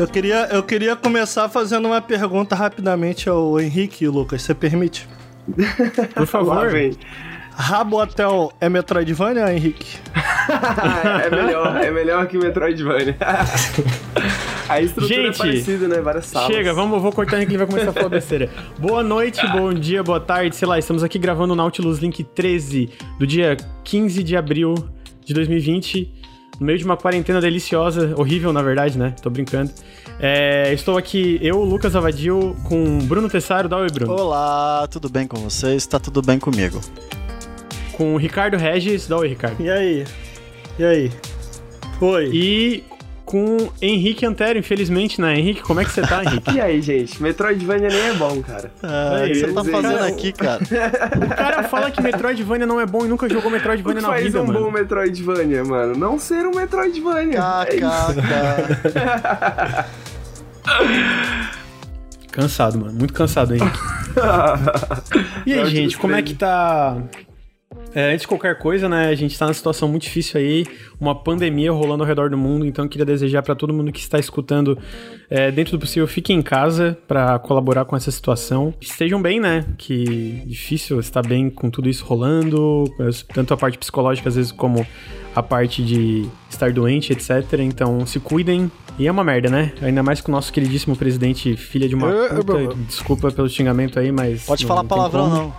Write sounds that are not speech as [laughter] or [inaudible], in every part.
Eu queria, eu queria começar fazendo uma pergunta rapidamente ao Henrique e Lucas. Você permite? Por favor. Rabo Hotel é Metroidvania, Henrique? [laughs] é melhor, é melhor que Metroidvania. [laughs] A estrutura é Gente, é parecida, né? Várias salas. Chega, vamos, vou cortar aqui e vai começar a falar besteira. Boa noite, bom dia, boa tarde, sei lá, estamos aqui gravando o Nautilus Link 13 do dia 15 de abril de 2020, no meio de uma quarentena deliciosa, horrível na verdade, né? Tô brincando. É, estou aqui, eu, Lucas Avadil, com Bruno Tessaro, dá oi, Bruno. Olá, tudo bem com vocês? Tá tudo bem comigo. Com Ricardo Regis, dá oi, Ricardo. E aí? E aí? Oi. E com Henrique Antero, infelizmente, né? Henrique, como é que você tá, Henrique? [laughs] E aí, gente? Metroidvania nem é bom, cara. Ah, o que você tá fazendo cara, aqui, cara? [laughs] O cara fala que Metroidvania não é bom e nunca jogou Metroidvania o que na faz vida, um mano. bom Metroidvania, mano? Não ser um Metroidvania. É KKK. [laughs] Cansado, mano. Muito cansado, Henrique. e aí, gente, como é 13. que tá... É, antes de qualquer coisa, né, a gente tá numa situação muito difícil aí, uma pandemia rolando ao redor do mundo, então eu queria desejar pra todo mundo que está escutando, é, dentro do possível, fiquem em casa pra colaborar com essa situação. Estejam bem, né, que difícil estar bem com tudo isso rolando, tanto a parte psicológica às vezes como a parte de estar doente, etc. Então se cuidem. E é uma merda, né? Ainda mais com o nosso queridíssimo presidente, filha de uma Eu- eu- puta. Desculpa pelo xingamento aí, mas. Pode não falar tem palavrão, como. não.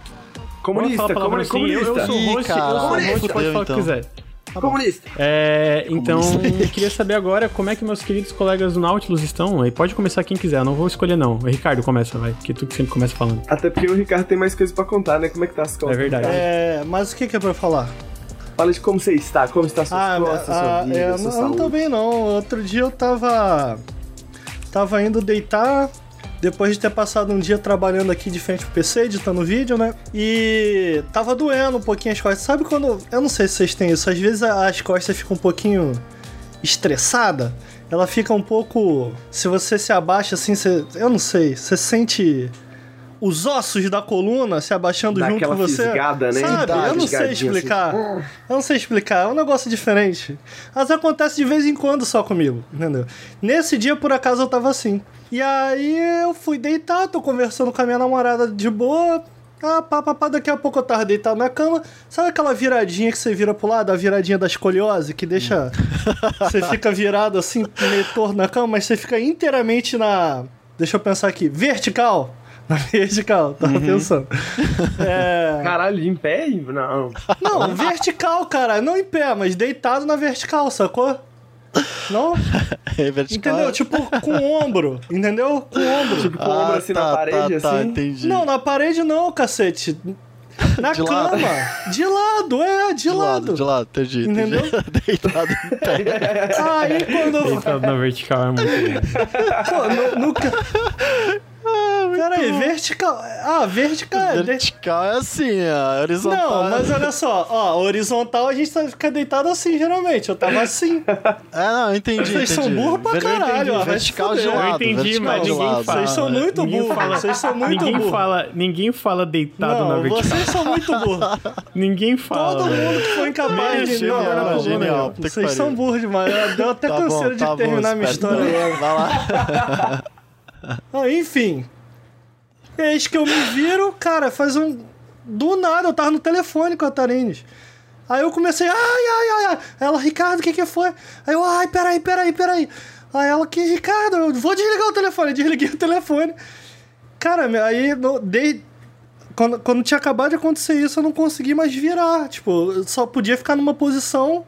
Comunista, falar palavrão comuni- sim, eu, comunista. eu sou o Ih, host, eu sou host, pode falar o que então. quiser. Comunista. É, então, Comunista. eu queria saber agora como é que meus queridos colegas do Nautilus estão. Aí pode começar quem quiser, eu não vou escolher não. O Ricardo começa, vai, porque tu que sempre começa falando. Até porque o Ricardo tem mais coisas pra contar, né? Como é que tá as costas? É verdade. É, mas o que, que é pra falar? Fala de como você está, como está suas Ah, costas, ah, sua vida, é, sua não, saúde. não tô bem não. Outro dia eu tava. Tava indo deitar. Depois de ter passado um dia trabalhando aqui de frente pro PC, editando vídeo, né? E tava doendo um pouquinho as costas. Sabe quando. Eu não sei se vocês têm isso. Às vezes as costas ficam um pouquinho estressada. Ela fica um pouco. Se você se abaixa assim, você. Eu não sei. Você sente os ossos da coluna se abaixando Dá junto com você. fisgada, né? Sabe? Dá Eu não sei assim. explicar. Eu não sei explicar, é um negócio diferente. Mas acontece de vez em quando só comigo, entendeu? Nesse dia, por acaso, eu tava assim. E aí eu fui deitar, tô conversando com a minha namorada de boa. Ah, pá, pá, pá, daqui a pouco eu tava deitado na cama. Sabe aquela viradinha que você vira pro lado? A viradinha da escoliose, que deixa. você fica virado assim, meio torto na cama, mas você fica inteiramente na. Deixa eu pensar aqui. Vertical. Na vertical, tava pensando. É. Caralho, em pé? Não. Não, vertical, cara. Não em pé, mas deitado na vertical, sacou? Não? [laughs] É vertical. Entendeu? Tipo, com o ombro. Entendeu? Com o ombro. Tipo, com o ombro assim na parede, tá, Tá, assim. entendi. Não, na parede não, cacete. Na De cama. lado. De lado, é, de, de lado, lado. de lado, entendi. entendi. Entendeu? [laughs] Deitado em pé. Aí quando eu. Deitado na vertical é muito. Pô, no, no... [laughs] Peraí, vertical. Ah, vertical. é de- Vertical é assim, ó, horizontal. Não, mas olha só, ó, horizontal a gente tá- fica deitado assim, geralmente. Eu tava assim. [laughs] É, não, eu entendi. Vocês são entendi. burros pra Ver- caralho, ó, Vertical de lado. Eu entendi, vertical mas ninguém lado. fala. Vocês são muito burros. fala- Vocês são muito ninguém burros. fala, ninguém fala deitado na Não, vertical. vocês são muito burros. [laughs] Ninguém fala. Todo mundo que foi incapaz de. Genial, Não, não, não, genial, Vocês são burros demais. Deu até Tá canseira bom, de tá bom, terminar minha história. Vai lá. [laughs] [laughs] Ah, enfim. Eis que eu me viro, cara, faz um. Do nada, eu tava no telefone com a Tarines. Aí eu comecei, ai, ai, ai, ai. Ela, Ricardo, o que que foi? Aí eu, ai, peraí, peraí, peraí. Aí ela, que, Ricardo, eu vou desligar o telefone. [laughs] Desliguei o telefone. Cara, aí, dei, quando, quando tinha acabado de acontecer isso, eu não consegui mais virar. Tipo, eu só podia ficar numa posição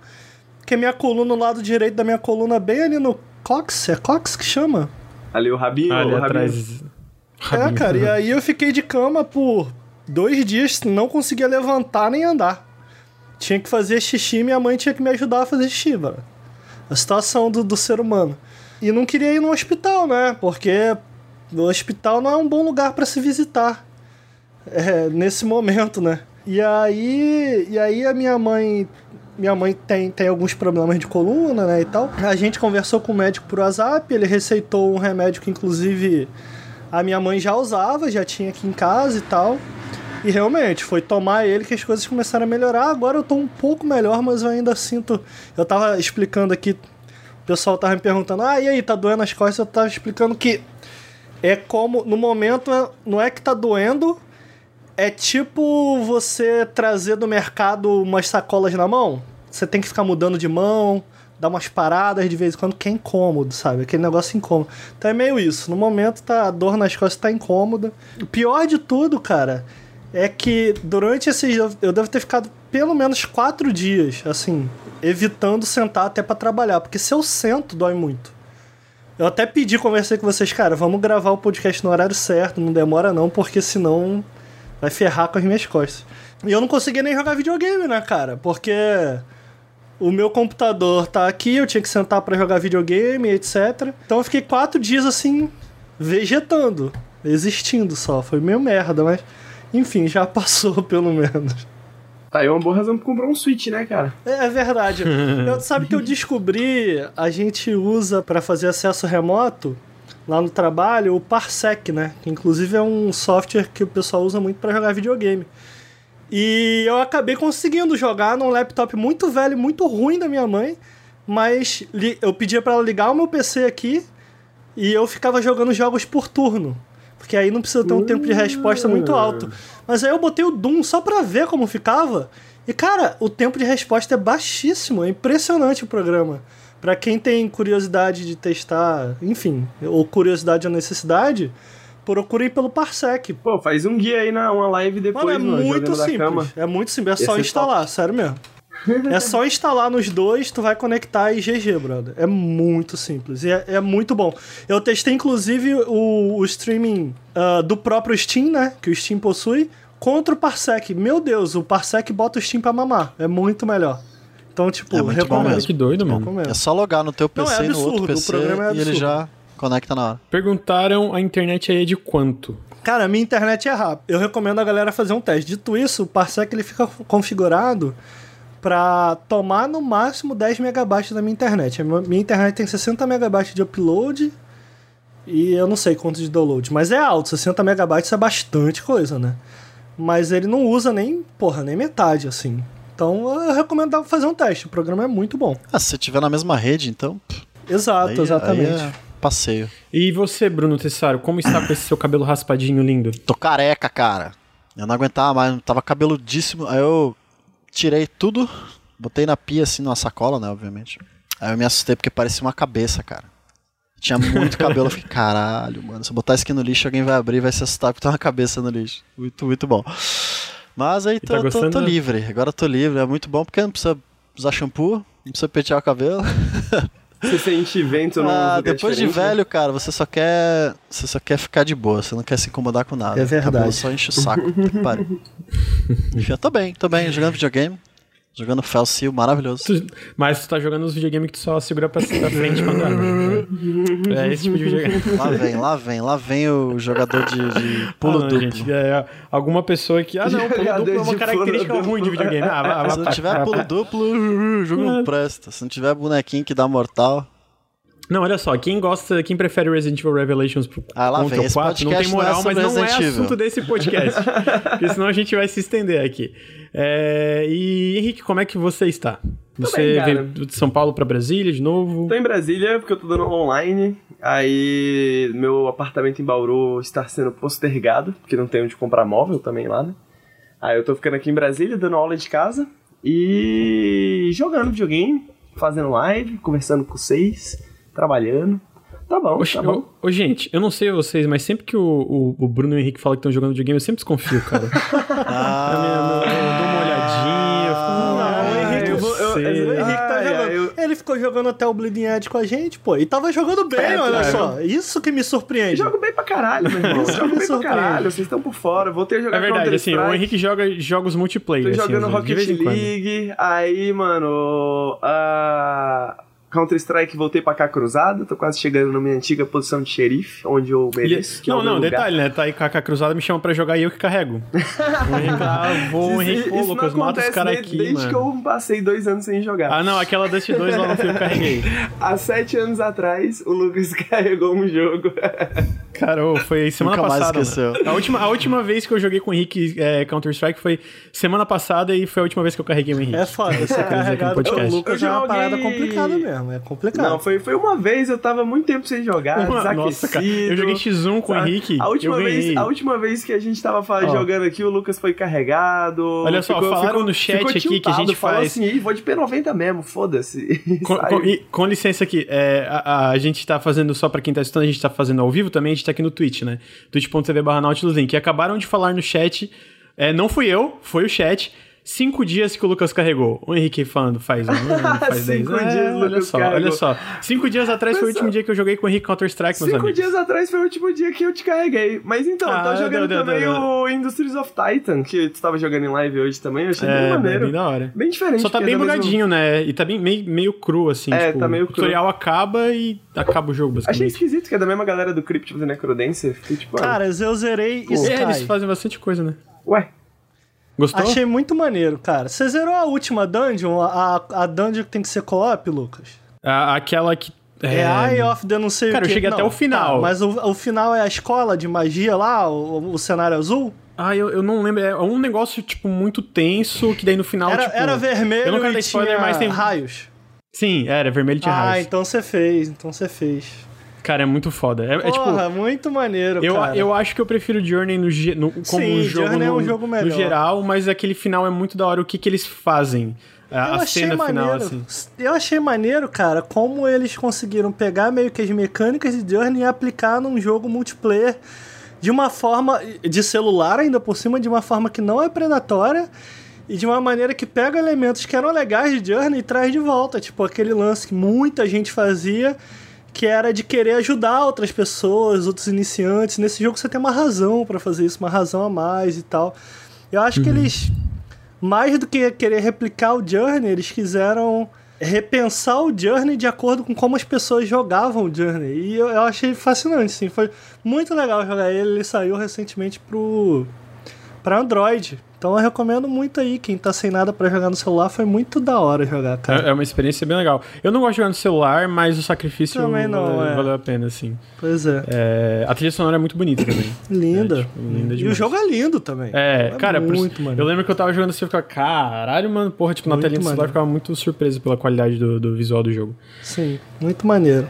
que a minha coluna, o lado direito da minha coluna, bem ali no cox. É cox que chama? Ali o rabinho, Ali o rabinho. atrás. É, Rabinho. cara, e aí eu fiquei de cama por dois dias, não conseguia levantar nem andar. Tinha que fazer xixi e minha mãe tinha que me ajudar a fazer xixi, mano. A situação do, do ser humano. E não queria ir no hospital, né? Porque o hospital não é um bom lugar pra se visitar. É, nesse momento, né? E aí, e aí a minha mãe, minha mãe tem, tem alguns problemas de coluna, né, e tal. A gente conversou com o médico por WhatsApp, ele receitou um remédio que inclusive a minha mãe já usava, já tinha aqui em casa e tal. E realmente, foi tomar ele que as coisas começaram a melhorar. Agora eu tô um pouco melhor, mas eu ainda sinto. Eu tava explicando aqui o pessoal tava me perguntando, ah, e aí, tá doendo as costas? Eu tava explicando que é como, no momento, é- não é que tá doendo, é tipo você trazer do mercado umas sacolas na mão. Você tem que ficar mudando de mão, dar umas paradas de vez em quando, que é incômodo, sabe? Aquele negócio incômodo. Então é meio isso. No momento, tá, a dor nas costas tá incômoda. O pior de tudo, cara, é que durante esses. eu- devo ter ficado pelo menos quatro dias, assim, evitando sentar até pra trabalhar. Porque se eu sento, dói muito. Eu até pedi, conversei com vocês, cara, vamos gravar o podcast no horário certo, não demora não, porque senão vai ferrar com as minhas costas. E eu não conseguia nem jogar videogame, né, cara? Porque o meu computador tá aqui, eu tinha que sentar pra jogar videogame, etc. Então eu fiquei quatro dias assim, vegetando, existindo só. Foi meio merda, mas enfim, já [laughs] passou pelo menos. Tá aí uma boa razão pra comprar um Switch, né, cara? É, é verdade. [laughs] Eu, sabe que eu descobri, a gente usa pra fazer acesso remoto lá no trabalho o Parsec, né? Que inclusive é um software que o pessoal usa muito pra jogar videogame. E eu acabei conseguindo jogar num laptop muito velho, muito ruim da minha mãe, mas eu pedia pra ela ligar o meu PC aqui e eu ficava jogando jogos por turno. Porque aí não precisa ter um tempo de resposta muito alto. Mas aí eu botei o Doom só pra ver como ficava. E cara, o tempo de resposta é baixíssimo. É impressionante o programa. Pra quem tem curiosidade de testar, enfim, ou curiosidade ou necessidade, procurem pelo Parsec. Pô, faz um guia aí na uma live depois, Mano, é mano, muito simples. cama. É muito simples. É Ia só ser instalar, sério mesmo. É só instalar nos dois, tu vai conectar e GG, brother. É muito simples. E é, é muito bom. Eu testei, inclusive, o, o streaming ah, do próprio Steam, né? Que o Steam possui, contra o Parsec. Meu Deus, o Parsec bota o Steam pra mamar. É muito melhor. Então, tipo, É muito bom recomendo. mesmo. Que doido, mano. Recomendo. É só logar no teu Não, PC é e no outro absurdo, o PC programa é e ele absurdo. já conecta na hora. Perguntaram a internet aí é de quanto? Cara, a minha internet é rápida. Eu recomendo a galera fazer um teste. Dito isso, o Parsec ele fica configurado para tomar no máximo 10 megabytes da minha internet. A minha minha internet tem 60 megabytes de upload e eu não sei quanto de download, mas é alto. 60 megabytes é bastante coisa, né? Mas ele não usa nem, porra, nem metade, assim. Então eu recomendo fazer um teste. O programa é muito bom. Ah, se você tiver na mesma rede, então. Exato, aí, exatamente. aí é passeio. E você, Bruno Tessaro, como está com esse seu cabelo raspadinho lindo? Tô careca, cara. Eu não aguentava mais, tava cabeludíssimo. Aí eu tirei tudo, botei na pia, assim, numa sacola, né, obviamente. Aí eu me assustei porque parecia uma cabeça, cara. Tinha muito cabelo, eu fiquei, caralho, mano. Se eu botar isso aqui no lixo, alguém vai abrir e vai se assustar porque tem uma cabeça no lixo. Muito, muito bom. Mas aí tá tô, tô, tô livre. Agora eu tô livre. É muito bom porque não precisa usar shampoo, não precisa pentear o cabelo. [laughs] Você sente vento no Ah, lugar depois de diferente, né? velho, cara, você só quer. Você só quer ficar de boa, você não quer se incomodar com nada. É verdade. Cabelo só enche o saco. Pariu. [laughs] Já tô bem, tô bem, jogando videogame. Jogando Fell Seal, maravilhoso. Tu- mas tu tá jogando os videogames que tu só segura pra, pra frente pra andar. né? É esse tipo de videogame. [laughs] Lá vem, lá vem, lá vem o jogador de, de pulo Ah, não, duplo. gente, é, alguma pessoa que. Ah, não, pulo [laughs] Jogador duplo é uma característica ruim de videogame. Ah, [laughs] Se não tiver pulo duplo, o jogo não presta. Se não tiver bonequinho que dá mortal. Não, olha só, quem gosta, quem prefere Resident Evil Revelations pro Ah, lá contra vem, o esse 4, não tem podcast não é moral, mas não é assunto desse podcast. porque senão a gente vai se estender aqui. É, e Henrique, como é que você está? Você bem, veio de São Paulo pra Brasília de novo? Tô em Brasília porque eu tô dando online. Aí meu apartamento em Bauru está sendo postergado, porque não tem onde comprar móvel também lá, né? Aí eu tô ficando aqui em Brasília, dando aula de casa e jogando videogame, fazendo live, conversando com vocês, trabalhando. Tá bom, Oxe, tá bom. ô, ô, gente, eu não sei vocês, mas sempre que o, o, o Bruno e o Henrique falam que estão jogando videogame, eu sempre desconfio, cara. [laughs] Ah, ficou jogando até o Bleeding Edge com a gente, pô. E tava jogando bem, É, olha cara. só. Isso que me surpreende. Jogo bem pra caralho, meu irmão. [laughs] Isso Jogo me bem pra surpreende. caralho, vocês estão por fora. Voltei a jogar É verdade, assim, o Counter-Strike. Henrique joga jogos multiplayer, Tô assim, jogando Rocket. League, aí, mano, a Counter-Strike voltei pra cá cruzado, tô quase chegando na minha antiga posição de xerife, onde eu mereço. não, não, lugar. detalhe, né? Tá aí com a cruzada, me chama pra jogar e eu que carrego. o [laughs] Henrique, vou, Henrique, pô, Lucas, mata os caras aqui, desde mano. que eu passei dois anos sem jogar. Ah, não, aquela Dust 2 lá não fui eu [laughs] carreguei. Há sete anos atrás, o Lucas [laughs] carregou um jogo. Cara. foi [laughs] semana Nunca mais passada. esqueceu. mano. A última, a última vez que eu joguei com o Henrique é, Counter-Strike foi semana passada e foi a última vez que eu carreguei o Henrique. É foda aqui no carregado podcast. Lucas é uma parada complicada mesmo. É complicado. Não, foi, foi uma vez, eu tava muito tempo sem jogar, Uma-. Nossa, cara. Eu joguei X1 com o sabe? Henrique. A última, vez, a última vez que a gente tava fa- Ó. jogando aqui, o Lucas foi carregado. Olha só, falaram no chat ficou aqui que a tiltado, gente falou faz- assim, "Ih, vou de P90 mesmo, foda-se. [laughs] Com, com- e, com licença aqui, é, a, a gente tá fazendo, só pra quem tá assistindo, a gente tá fazendo ao vivo também, a gente tá aqui no Twitch, né? twitch.tv barra Nautilus Link. E acabaram de falar no chat, é, não fui eu, foi o chat, cinco dias que o Lucas carregou. O Henrique falando faz um ano, [laughs] faz dez. Cinco É, dias o olha Lucas só, carregou. olha só. Cinco dias atrás foi o último dia que eu joguei com o Henrique Counter-Strike, meus Cinco amigos. dias atrás foi o último dia que eu te carreguei. Mas então, eu Ah, tô jogando deu, também deu, deu. o Industries of Titan, que tu tava jogando em live hoje também, eu achei bem É, bem, maneiro. bem da hora. Bem diferente. Só tá bem é do mesmo- bugadinho, né? E tá bem, meio, meio cru, assim. É, tipo, tá meio O tutorial acaba e acaba o jogo, Achei basicamente. esquisito, que é da mesma galera do Crypt of the Necrodancer. Fiquei tipo, ah, Cara, eu zerei É, eles fazem bastante coisa, né? ué, Gostou? Achei muito maneiro, cara. Você zerou a última dungeon? A, a dungeon que tem que ser co-op, Lucas? A- aquela que. É, Eye of the não sei Cara, o eu cheguei até Não, o final. tá, mas o, o final é a escola de magia lá, o, o cenário azul? Ah, eu, eu não lembro. É um negócio, tipo, muito tenso, que daí no final, Era, tipo... era vermelho eu não quero e spoiler, tinha mas tem... raios. Sim, era vermelho e tinha Ah, raios. então você fez, então você fez. Cara, é muito foda. É, é tipo... Porra, muito maneiro, Eu, cara. eu acho que eu prefiro Journey no, no- como Sim, um jogo, Journey é no, um jogo melhor. no geral, mas aquele final é muito da hora o que, que eles fazem. A, Eu a achei cena final, maneiro. assim. Eu achei maneiro, cara, como eles conseguiram pegar meio que as mecânicas de Journey e aplicar num jogo multiplayer de uma forma de celular ainda por cima de uma forma que não é predatória e de uma maneira que pega elementos que eram legais de Journey e traz de volta, tipo aquele lance que muita gente fazia, que era de querer ajudar outras pessoas, outros iniciantes. Nesse jogo você tem uma razão pra fazer isso, uma razão a mais e tal. Eu acho que eles mais do que querer replicar o Journey, eles quiseram repensar o Journey de acordo com como as pessoas jogavam o Journey. E eu, eu achei fascinante, sim. Foi muito legal jogar ele. Ele saiu recentemente pro para Android. Então eu recomendo muito aí. Quem tá sem nada pra jogar no celular, foi muito da hora jogar, cara. É, é uma experiência bem legal. Eu não gosto de jogar no celular, mas o sacrifício Também não, valeu, é. valeu a pena, assim. Pois é. É, a trilha sonora é muito bonita também. Linda. [clears throat] É, tipo, linda e o demais. jogo é lindo também. É, cara, por- muito eu maneiro. lembro que eu tava jogando assim e ficava, caralho, mano, porra, tipo, na Muito telinha do celular eu ficava muito surpreso pela qualidade do, do visual do jogo. Sim, muito maneiro.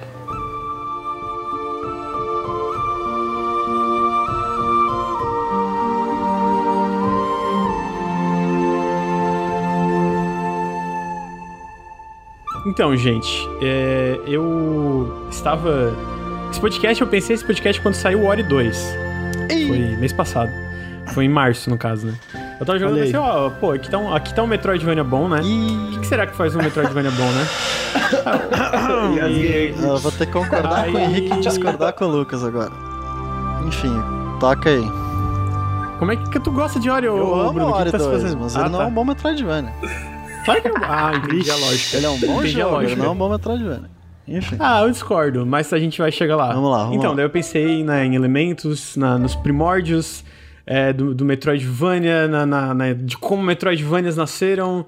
Então, gente, é, eu estava. Esse podcast, eu pensei esse podcast quando saiu o Ori 2. Foi mês passado. Foi em março, no caso, né? Eu tava jogando aí. assim, ó, pô, aqui tá, um, aqui tá um Metroidvania bom, né? O que, que será que faz um Metroidvania bom, né? [coughs] aqui. Eu vou ter que concordar com o Aí- Henrique e discordar com o Lucas agora. Enfim, toca aí. Como é que, tu gosta de Ori, Eu ô, amo Bruno? Ori que tá se 2, fazendo? mas ah, ele não tá. é um bom Metroidvania. Claro que é um... Ah, entendi a lógica. Ele é um bom Entendi jogo, lógica. não é um bom Metroidvania. Enfim. Ah, eu discordo, mas a gente vai chegar lá. Vamos lá, vamos Então, lá. daí eu pensei né, em elementos, na- nos primórdios é, do, do Metroidvania, na, na- na- de como Metroidvanias nasceram.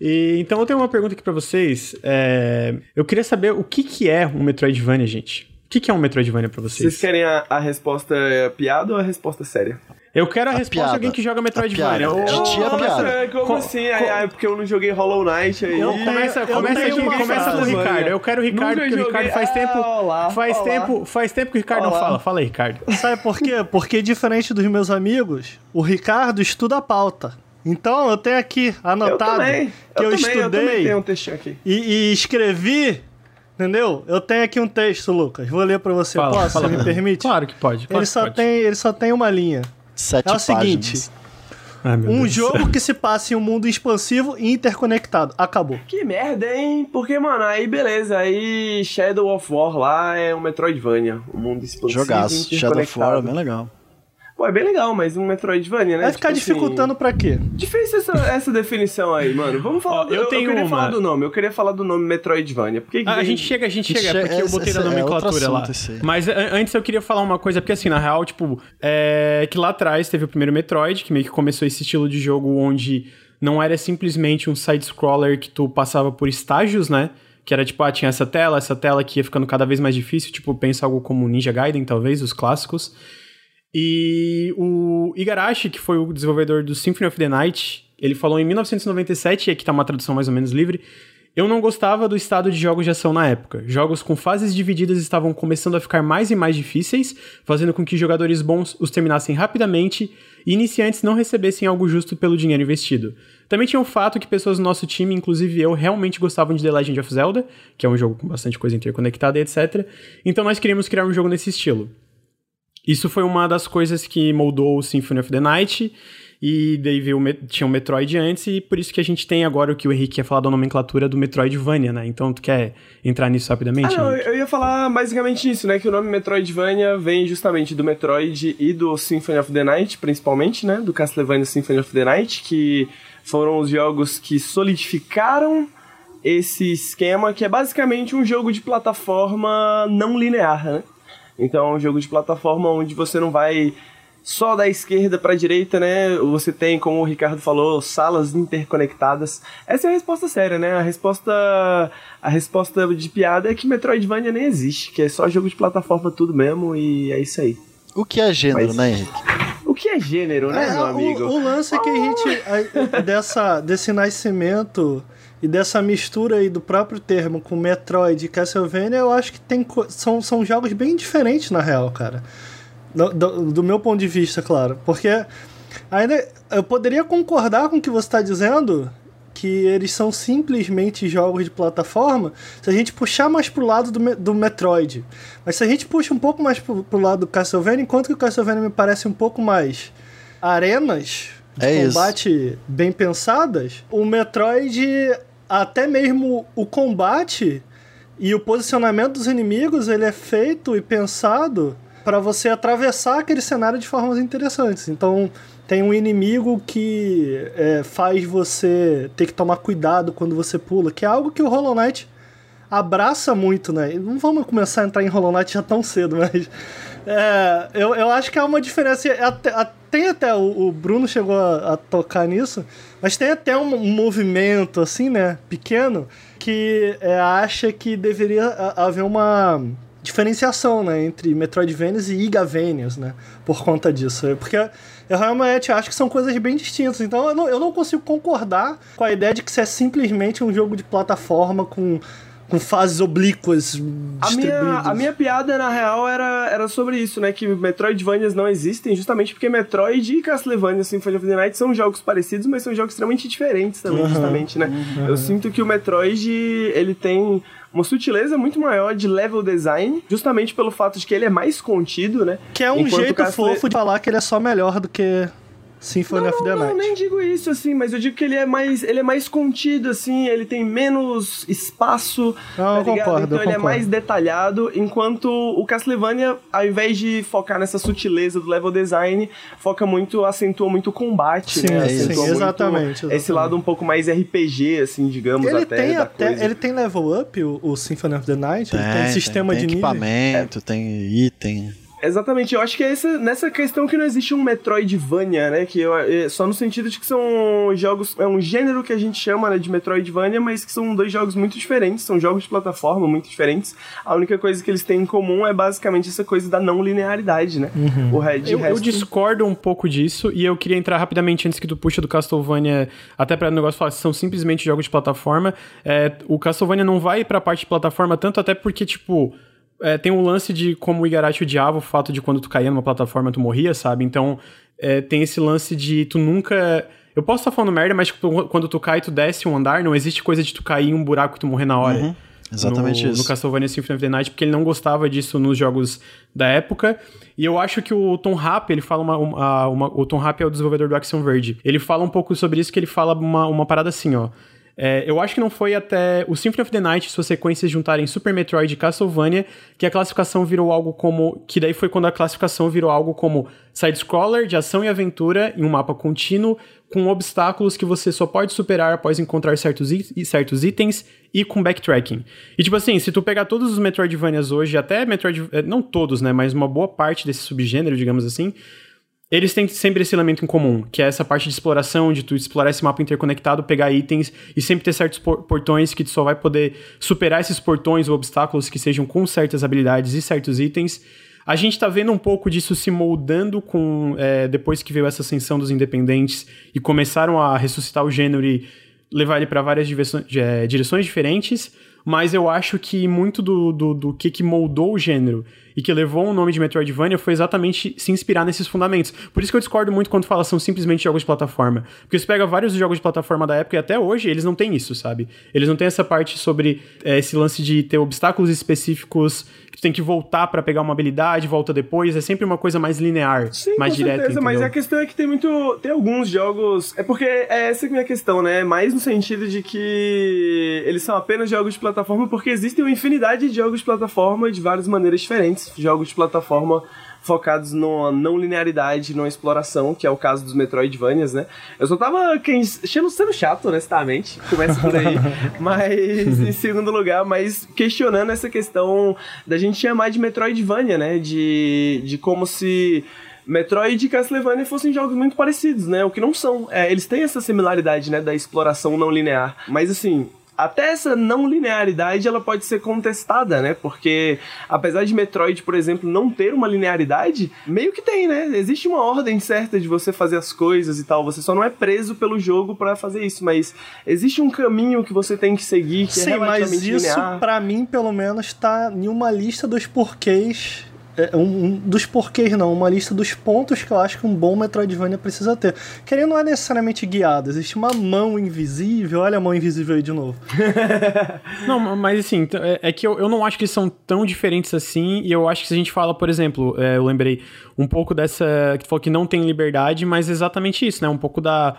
E, então eu tenho uma pergunta aqui pra vocês. É, eu queria saber o que, que é um Metroidvania, gente. O que, que é um Metroidvania pra vocês? Vocês querem a, a resposta piada ou a resposta séria? Eu quero a, A resposta piada. de alguém que joga Metroidvania. piada. Ô, De ti é começa- piada. É, como Co- assim? co- Ai, ai, porque eu não joguei Hollow Knight aí. Eu- Começa, eu começa, aqui, começa com o. Ricardo. Eu quero o Ricardo, Nunca porque o Ricardo faz tempo. Ah, olá, faz olá. tempo. Faz tempo que o Ricardo não Olá. fala. Fala aí, Ricardo. [laughs] Sabe por quê? Porque diferente dos meus amigos, o Ricardo estuda a pauta. Então eu tenho aqui Eu anotado também. que eu, também, Eu também estudei tenho um textinho aqui. e, e escrevi, entendeu? Eu tenho aqui um texto, Lucas. Vou ler pra você. Fala, Posso? fala Você me permite? Claro que pode. Claro ele, que só pode. tem, ele só tem uma linha. Sete É o páginas. seguinte: Ai, um Deus. jogo que se passa em um mundo expansivo e interconectado. Acabou. Que merda, hein? Porque, mano, aí beleza, aí Shadow of War lá é um Metroidvania, um mundo expansivo Jogaço. e Shadow of War é interconectado. bem legal. Pô, é bem legal, mas um Metroidvania, né? Vai ficar Tipo assim, dificultando pra quê? Difícil essa, essa definição aí, mano. Vamos falar. Ó, eu tenho queria uma. falar do nome. Eu queria falar do nome Metroidvania. Por que que Ah, a gente chega, a gente chega, é- porque eu esse- botei na é nomenclatura lá. esse aí. Mas a- antes eu queria falar uma coisa, porque assim, na real, tipo, é que lá atrás teve o primeiro Metroid, que meio que começou esse estilo de jogo onde não era simplesmente um side-scroller que tu passava por estágios, né? que era tipo, ah, tinha essa tela, essa tela que ia ficando cada vez mais difícil, tipo, pensa algo como Ninja Gaiden, talvez, os clássicos. E o Igarashi, que foi o desenvolvedor do Symphony of the Night, ele falou em 1997, e aqui tá uma tradução mais ou menos livre, eu não gostava do estado de jogos de ação na época. Jogos com fases divididas estavam começando a ficar mais e mais difíceis, fazendo com que jogadores bons os terminassem rapidamente e iniciantes não recebessem algo justo pelo dinheiro investido. Também tinha o fato que pessoas do nosso time, inclusive eu, realmente gostavam de The Legend of Zelda, que é um jogo com bastante coisa interconectada e etc. Então nós queríamos criar um jogo nesse estilo. Isso foi uma das coisas que moldou o Symphony of the Night. E daí veio, tinha o Metroid antes, e por isso que a gente tem agora o que o Henrique ia falar da nomenclatura do Metroidvania, né? Então, tu quer entrar nisso rapidamente? Ah, não, eu ia falar basicamente nisso, né? Que o nome Metroidvania vem justamente do Metroid e do Symphony of the Night, principalmente, né? Do Castlevania Symphony of the Night, que foram os jogos que solidificaram esse esquema, que é basicamente um jogo de plataforma não linear, né? Então é um jogo de plataforma onde você não vai só da esquerda para a direita, né? Você tem, como o Ricardo falou, salas interconectadas. Essa é a resposta séria, né? A resposta a resposta de piada é que Metroidvania nem existe, que é só jogo de plataforma tudo mesmo e é isso aí. O que é gênero, Mas- né, Henrique? O que é gênero, né, É, meu o- amigo? O, lance é que a gente. a- dessa, desse nascimento e dessa mistura aí do próprio termo com Metroid e Castlevania, eu acho que tem, são, são jogos bem diferentes, na real, cara. Do, do- do meu ponto de vista, claro. Porque ainda eu poderia concordar com o que você está dizendo. Que eles são simplesmente jogos de plataforma, se a gente puxar mais pro lado do, do Metroid. Mas se a gente puxa um pouco mais pro, pro lado do Castlevania, enquanto que o Castlevania me parece um pouco mais arenas de É isso. combate bem pensadas, o Metroid, até mesmo o combate e o posicionamento dos inimigos, ele é feito e pensado para você atravessar aquele cenário de formas interessantes. Então, tem um inimigo que é, faz você ter que tomar cuidado quando você pula, que é algo que o Hollow Knight abraça muito, né? Não vamos começar a entrar em Hollow Knight já tão cedo, mas é, eu, eu acho que há uma diferença. Até, tem até, o, o Bruno chegou a, a tocar nisso, mas tem até um, um movimento, assim, né, pequeno, que é, acha que deveria haver uma diferenciação, né, entre Metroidvanias e Igavanias, né, por conta disso. É Porque eu realmente acho que são coisas bem distintas. Então eu não, eu não consigo concordar com a ideia de que isso é simplesmente um jogo de plataforma com, com fases oblíquas A minha, a minha piada, na real, era, era sobre isso, né? Que Metroidvanias não existem, justamente porque Metroid e Castlevania Symphony of the Night são jogos parecidos, mas são jogos extremamente diferentes também, Uhum. justamente, né? Eu sinto que o Metroid, ele tem uma sutileza muito maior de level design, justamente pelo fato de que ele é mais contido, né? Que é um Enquanto jeito Castle- fofo de falar que ele é só melhor do que Symphony of the Não, Night. não, nem digo isso, assim, mas eu digo que ele é mais, ele é mais contido, assim, ele tem menos espaço, Não, eu tá ligado? concordo, Então eu ele é concordo. mais detalhado, enquanto o Castlevania, ao invés de focar nessa sutileza do level design, foca muito, acentua muito o combate, Sim, né? sim, Acentua muito exatamente, Esse exatamente. lado um pouco mais RPG, assim, digamos, Ele até, tem da até. coisa. Ele tem level up, o, o Symphony of the Night? ele tem sistema tem de nível. equipamento, tem item. Exatamente, eu acho que é essa, nessa questão que não existe um Metroidvania, né? Que eu, é só no sentido de que são jogos. É um gênero que a gente chama né, de Metroidvania, mas que são dois jogos muito diferentes, são jogos de plataforma muito diferentes. A única coisa que eles têm em comum é basicamente essa coisa da não linearidade, né? O Red Eu, eu discordo um pouco disso e eu queria entrar rapidamente antes que tu puxa do Castlevania, até para o negócio falar que são simplesmente jogos de plataforma. É, o Castlevania não vai pra parte de plataforma tanto até porque, tipo, é, tem um lance de como o Igarashi odiava o fato de quando tu caía numa plataforma tu morria, sabe? Então é, tem esse lance de tu nunca. Eu posso estar falando merda, mas quando tu cai, tu desce um andar, não existe coisa de tu cair em um buraco e tu morrer na hora. Uhum, exatamente no, isso. No Castlevania Symphony of the Night, porque ele não gostava disso nos jogos da época. E eu acho que o Tom Rapp, ele fala uma, uma- uma- O Tom Rapp é o desenvolvedor do Axiom Verge. Ele fala um pouco sobre isso, que ele fala uma, uma parada assim, ó. É, eu acho que não foi até o Symphony of the Night suas sequências juntarem Super Metroid e Castlevania que a classificação virou algo como. Que daí foi quando a classificação virou algo como side-scroller de ação e aventura em um mapa contínuo com obstáculos que você só pode superar após encontrar certos, certos itens e com backtracking. E tipo assim, se tu pegar todos os Metroidvanias hoje, até Metroid. eh, Não todos, né? Mas uma boa parte desse subgênero, digamos assim. Eles têm sempre esse elemento em comum, que é essa parte de exploração, de tu explorar esse mapa interconectado, pegar itens e sempre ter certos portões que tu só vai poder superar esses portões ou obstáculos que sejam com certas habilidades e certos itens. A gente tá vendo um pouco disso se moldando com é, depois que veio essa ascensão dos independentes e começaram a ressuscitar o gênero e levar ele para várias é, direções diferentes mas eu acho que muito do, do, do que, que moldou o gênero e que levou o nome de Metroidvania foi exatamente se inspirar nesses fundamentos. Por isso que eu discordo muito quando fala são simplesmente jogos de plataforma. Porque você pega vários jogos de plataforma da época e até hoje eles não têm isso, sabe? Eles não têm essa parte sobre é, esse lance de ter obstáculos específicos que tu tem que voltar para pegar uma habilidade, volta depois. É sempre uma coisa mais linear, Sim, mais com direta. Certeza, mas a questão é que tem muito. Tem alguns jogos. É porque é essa que é a minha questão, né? Mais no sentido de que eles são apenas jogos de plataforma, porque existem uma infinidade de jogos de plataforma de várias maneiras diferentes. Jogos de plataforma focados na não linearidade, na exploração, que é o caso dos Metroidvanias, né? Eu só tava quem, sendo chato, honestamente, começa por aí, [laughs] mas em segundo lugar, mas questionando essa questão da gente chamar de Metroidvania, né? De, de como se Metroid e Castlevania fossem jogos muito parecidos, né? O que não são. É, eles têm essa similaridade, né? Da exploração não linear. Mas assim, até essa não linearidade ela pode ser contestada, né? Porque apesar de Metroid, por exemplo, não ter uma linearidade, meio que tem, né? Existe uma ordem certa de você fazer as coisas e tal. Você só não é preso pelo jogo para fazer isso, mas existe um caminho que você tem que seguir que é Sim, é mas isso para mim pelo menos tá em uma lista dos porquês é, um, um, dos porquês não, uma lista dos pontos que eu acho que um bom Metroidvania precisa ter. Que ele não é necessariamente guiado, existe uma mão invisível, olha a mão invisível aí de novo. [laughs] não, mas assim, é, é que eu, eu não acho que são tão diferentes assim, e eu acho que se a gente fala, por exemplo, é, eu lembrei um pouco dessa, que falou que não tem liberdade, mas exatamente isso, né, um pouco da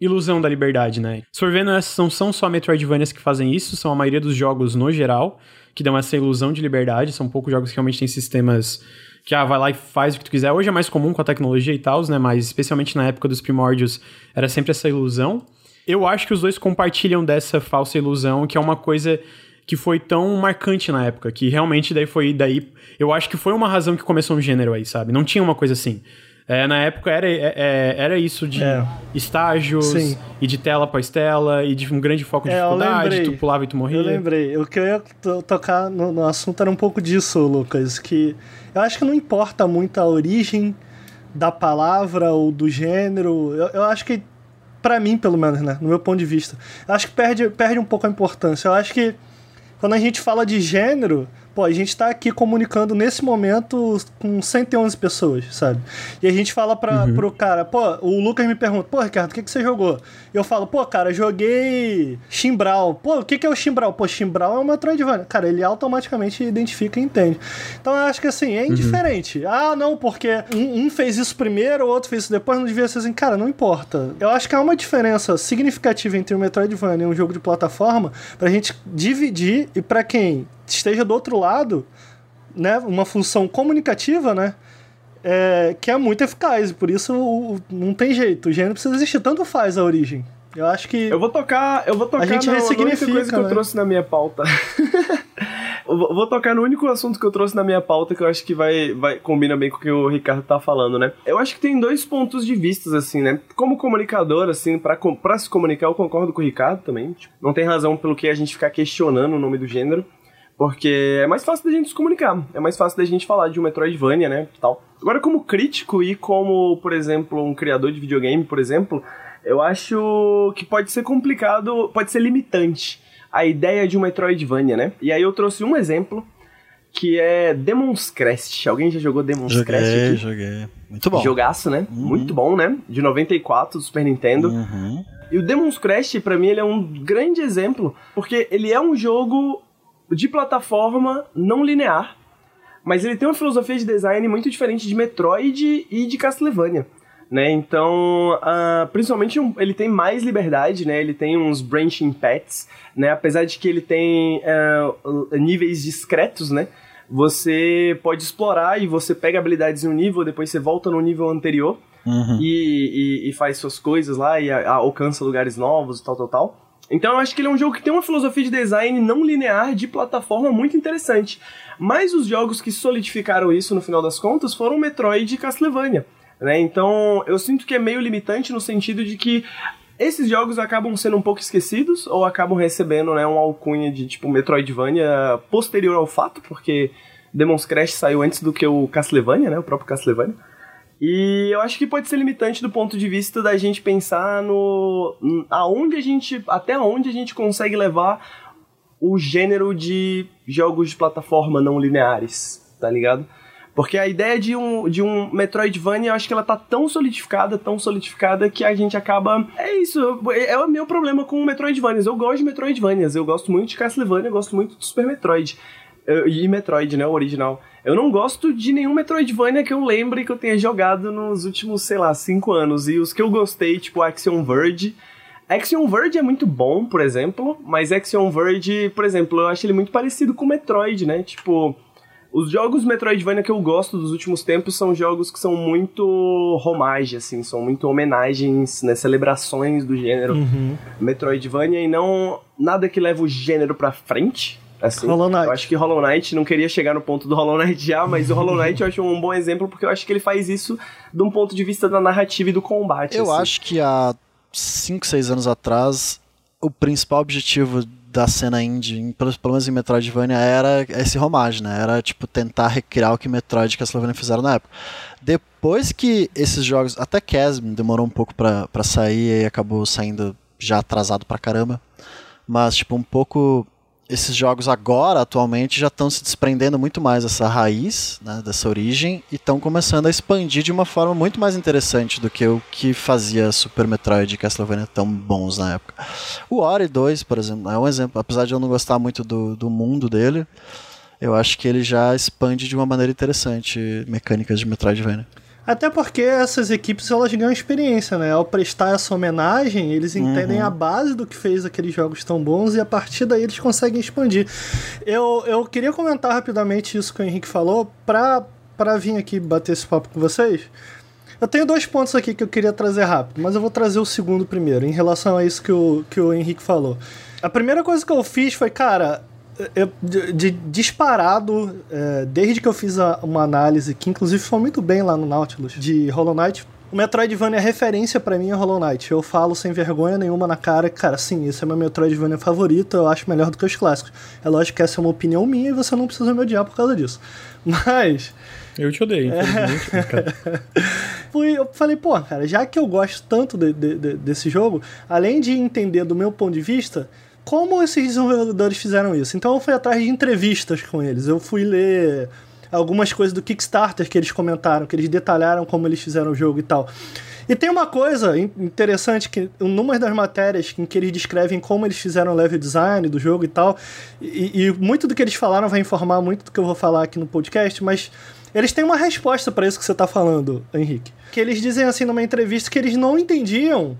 ilusão da liberdade, né. Se for vendo, não são só Metroidvanias que fazem isso, são a maioria dos jogos no geral, que dão essa ilusão de liberdade. São poucos jogos que realmente têm sistemas que ah, vai lá e faz o que tu quiser. Hoje é mais comum com a tecnologia e tal, né? Mas especialmente na época dos primórdios era sempre essa ilusão. Eu acho que os dois compartilham dessa falsa ilusão, que é uma coisa que foi tão marcante na época, que realmente daí foi daí. Eu acho que foi uma razão que começou um gênero aí, sabe? Não tinha uma coisa assim. É, na época era, é, é era isso de é. estágios Sim. e de tela após tela e de um grande foco de é, dificuldade, tu pulava e tu morria. Eu lembrei. O que eu ia tocar no, no, assunto era um pouco disso, Lucas, que eu acho que não importa muito a origem da palavra ou do gênero. Eu, eu acho que, para mim, pelo menos, né, no meu ponto de vista, eu acho que perde, perde um pouco a importância. Eu acho que quando a gente fala de gênero, pô, a gente tá aqui comunicando nesse momento com 111 pessoas, sabe? E a gente fala pra, uhum. pro cara, pô, o Lucas me pergunta, pô, Ricardo, o que, que você jogou? Eu falo, pô, cara, joguei Chimbral. Pô, o que, que é o Chimbral? Pô, Chimbral é um Metroidvania. Cara, ele automaticamente identifica e entende. Então eu acho que assim, é uhum. indiferente. Uhum. Ah, não, porque um, um, fez isso primeiro, o outro fez isso depois, não devia ser assim. Cara, não importa. Eu acho que há uma diferença significativa entre o Metroidvania e um jogo de plataforma pra gente dividir e para quem esteja do outro lado, né, uma função comunicativa, né, é, que é muito eficaz. Por isso o, não tem jeito. O gênero precisa existir. Tanto faz a origem. Eu acho que. Eu vou tocar. Eu vou tocar a gente no, ressignifica, coisa que né? eu trouxe na minha pauta. [laughs] eu vou tocar no único assunto que eu trouxe na minha pauta que eu acho que vai, vai combina bem com o que o Ricardo tá falando, né? Eu acho que tem dois pontos de vistas, assim, né? Como comunicador, assim, pra se comunicar, eu concordo com o Ricardo também. Tipo, não tem razão pelo que a gente ficar questionando o nome do gênero. Porque é mais fácil da gente se comunicar, é mais fácil da gente falar de um Metroidvania, né, tal. Agora, como crítico e como, por exemplo, um criador de videogame, por exemplo, eu acho que pode ser complicado, pode ser limitante a ideia de um Metroidvania, né? E aí eu trouxe um exemplo, que é Demon's Crest. Alguém já jogou Demon's joguei, Crest aqui? Joguei, Muito bom. Jogaço, né? Uhum. Muito bom, né? De 94, do Super Nintendo. Uhum. E o Demon's Crest, para mim, ele é um grande exemplo, porque ele é um jogo de plataforma não linear, mas ele tem uma filosofia de design muito diferente de Metroid e de Castlevania. Né, então, uh, principalmente um, ele tem mais liberdade, né? Ele tem uns branching paths, né? Apesar de que ele tem uh, níveis discretos, né? Você pode explorar e você pega habilidades em um nível, depois você volta no nível anterior uhum. e, e, e, faz suas coisas lá e a, alcança lugares novos, tal, tal, tal. Então eu acho que ele é um jogo que tem uma filosofia de design não linear de plataforma muito interessante. Mas os jogos que solidificaram isso no final das contas foram Metroid e Castlevania. Né? Então, eu sinto que é meio limitante no sentido de que esses jogos acabam sendo um pouco esquecidos ou acabam recebendo né, um alcunha de tipo Metroidvania posterior ao fato, porque Demon's Crash saiu antes do que o Castlevania, né, o próprio Castlevania. E eu acho que pode ser limitante do ponto de vista da gente pensar no aonde a gente até onde a gente consegue levar o gênero de jogos de plataforma não lineares, tá ligado? Porque a ideia de um, de um Metroidvania, eu acho que ela tá tão solidificada, tão solidificada, que a gente acaba. É isso, é o meu problema com Metroidvanias. Eu gosto de Metroidvanias, eu gosto muito de Castlevania, eu gosto muito do Super Metroid. E Metroid, né, o original. Eu não gosto de nenhum Metroidvania que eu lembre que eu tenha jogado nos últimos, sei lá, cinco anos. E os que eu gostei, tipo Axiom Verge. Axiom Verge é muito bom, por exemplo, mas Axiom Verge, por exemplo, eu acho ele muito parecido com Metroid, né? Tipo, os jogos Metroidvania que eu gosto dos últimos tempos são jogos que são muito homage, assim, são muito homenagens, né, celebrações do gênero uhum. Metroidvania e não nada que leva o gênero pra frente. Assim, Hollow Knight. Eu acho que Hollow Knight não queria chegar no ponto do Hollow Knight já, mas o Hollow [laughs] Knight eu acho um bom exemplo porque eu acho que ele faz isso de um ponto de vista da narrativa e do combate. Eu assim. acho que há 5, 6 anos atrás, o principal objetivo da cena indie, pelo, menos em Metroidvania, era esse homage, né? Era, tipo, tentar recriar o que Metroid e Castlevania fizeram na época. Depois que esses jogos... Até Chasm demorou um pouco para sair e acabou saindo já atrasado pra caramba. Mas, tipo, um pouco esses jogos agora, atualmente, já estão se desprendendo muito mais dessa raiz, né, dessa origem, e estão começando a expandir de uma forma muito mais interessante do que o que fazia Super Metroid e Castlevania tão bons na época. O Ori 2, por exemplo, é um exemplo, apesar de eu não gostar muito do, do mundo dele, eu acho que ele já expande de uma maneira interessante mecânicas de Metroidvania. Até porque essas equipes elas ganham experiência, né? Ao prestar essa homenagem, eles entendem uhum. a base do que fez aqueles jogos tão bons e a partir daí eles conseguem expandir. Eu, eu queria comentar rapidamente isso que o Henrique falou pra, pra vir aqui bater esse papo com vocês. Eu tenho dois pontos aqui que eu queria trazer rápido, mas eu vou trazer o segundo primeiro, em relação a isso que o, que o Henrique falou. A primeira coisa que eu fiz foi, cara, eu, de, de, disparado, é, desde que eu fiz a, uma análise, que inclusive foi muito bem lá no Nautilus, de Hollow Knight, o Metroidvania é referência para mim é Hollow Knight. Eu falo sem vergonha nenhuma na cara, cara, sim, esse é meu Metroidvania favorito, eu acho melhor do que os clássicos. É lógico que essa é uma opinião minha e você não precisa me odiar por causa disso. [laughs] Mas. Eu te odeio, infelizmente. [laughs] Fui, eu falei, pô, cara, já que eu gosto tanto de, de, de, desse jogo, além de entender do meu ponto de vista, como esses desenvolvedores fizeram isso. Então eu fui atrás de entrevistas com eles. Eu fui ler algumas coisas do Kickstarter que eles comentaram, que eles detalharam como eles fizeram o jogo e tal. E tem uma coisa interessante que, numa das matérias em que eles descrevem como eles fizeram o level design do jogo e tal, e, e muito do que eles falaram vai informar muito do que eu vou falar aqui no podcast, mas eles têm uma resposta para isso que você está falando, Henrique. Que eles dizem assim numa entrevista que eles não entendiam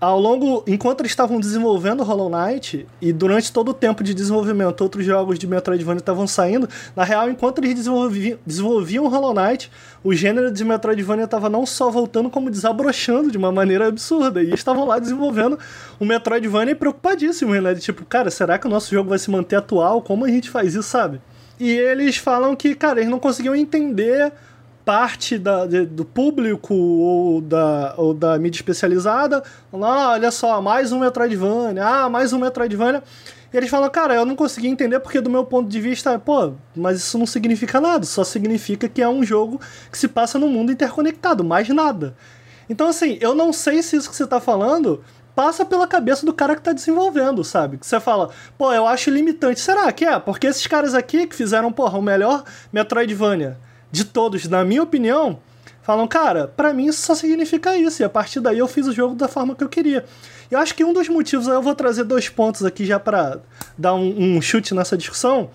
ao longo, enquanto eles estavam desenvolvendo Hollow Knight e durante todo o tempo de desenvolvimento, outros jogos de Metroidvania estavam saindo. Na real, enquanto eles desenvolviam, desenvolviam Hollow Knight, o gênero de Metroidvania estava não só voltando, como desabrochando de uma maneira absurda. E estavam lá desenvolvendo o Metroidvania preocupadíssimos, né? De tipo, cara, será que o nosso jogo vai se manter atual? Como a gente faz isso, sabe? E eles falam que, cara, eles não conseguiam entender parte da, de, do público ou da, ou da mídia especializada, ah, olha só, mais um Metroidvania, ah, mais um Metroidvania. E eles falam, cara, eu não consegui entender porque do meu ponto de vista, pô, mas isso não significa nada, só significa que é um jogo que se passa no mundo interconectado, mais nada. Então, assim, eu não sei se isso que você tá falando passa pela cabeça do cara que tá desenvolvendo, sabe? Que você fala, pô, eu acho limitante. Será que é? Porque esses caras aqui que fizeram, porra, o melhor Metroidvania de todos, na minha opinião, falam, cara, para mim isso só significa isso. E a partir daí eu fiz o jogo da forma que eu queria. Eu acho que um dos motivos, eu vou trazer dois pontos aqui já para dar um, um, chute nessa discussão.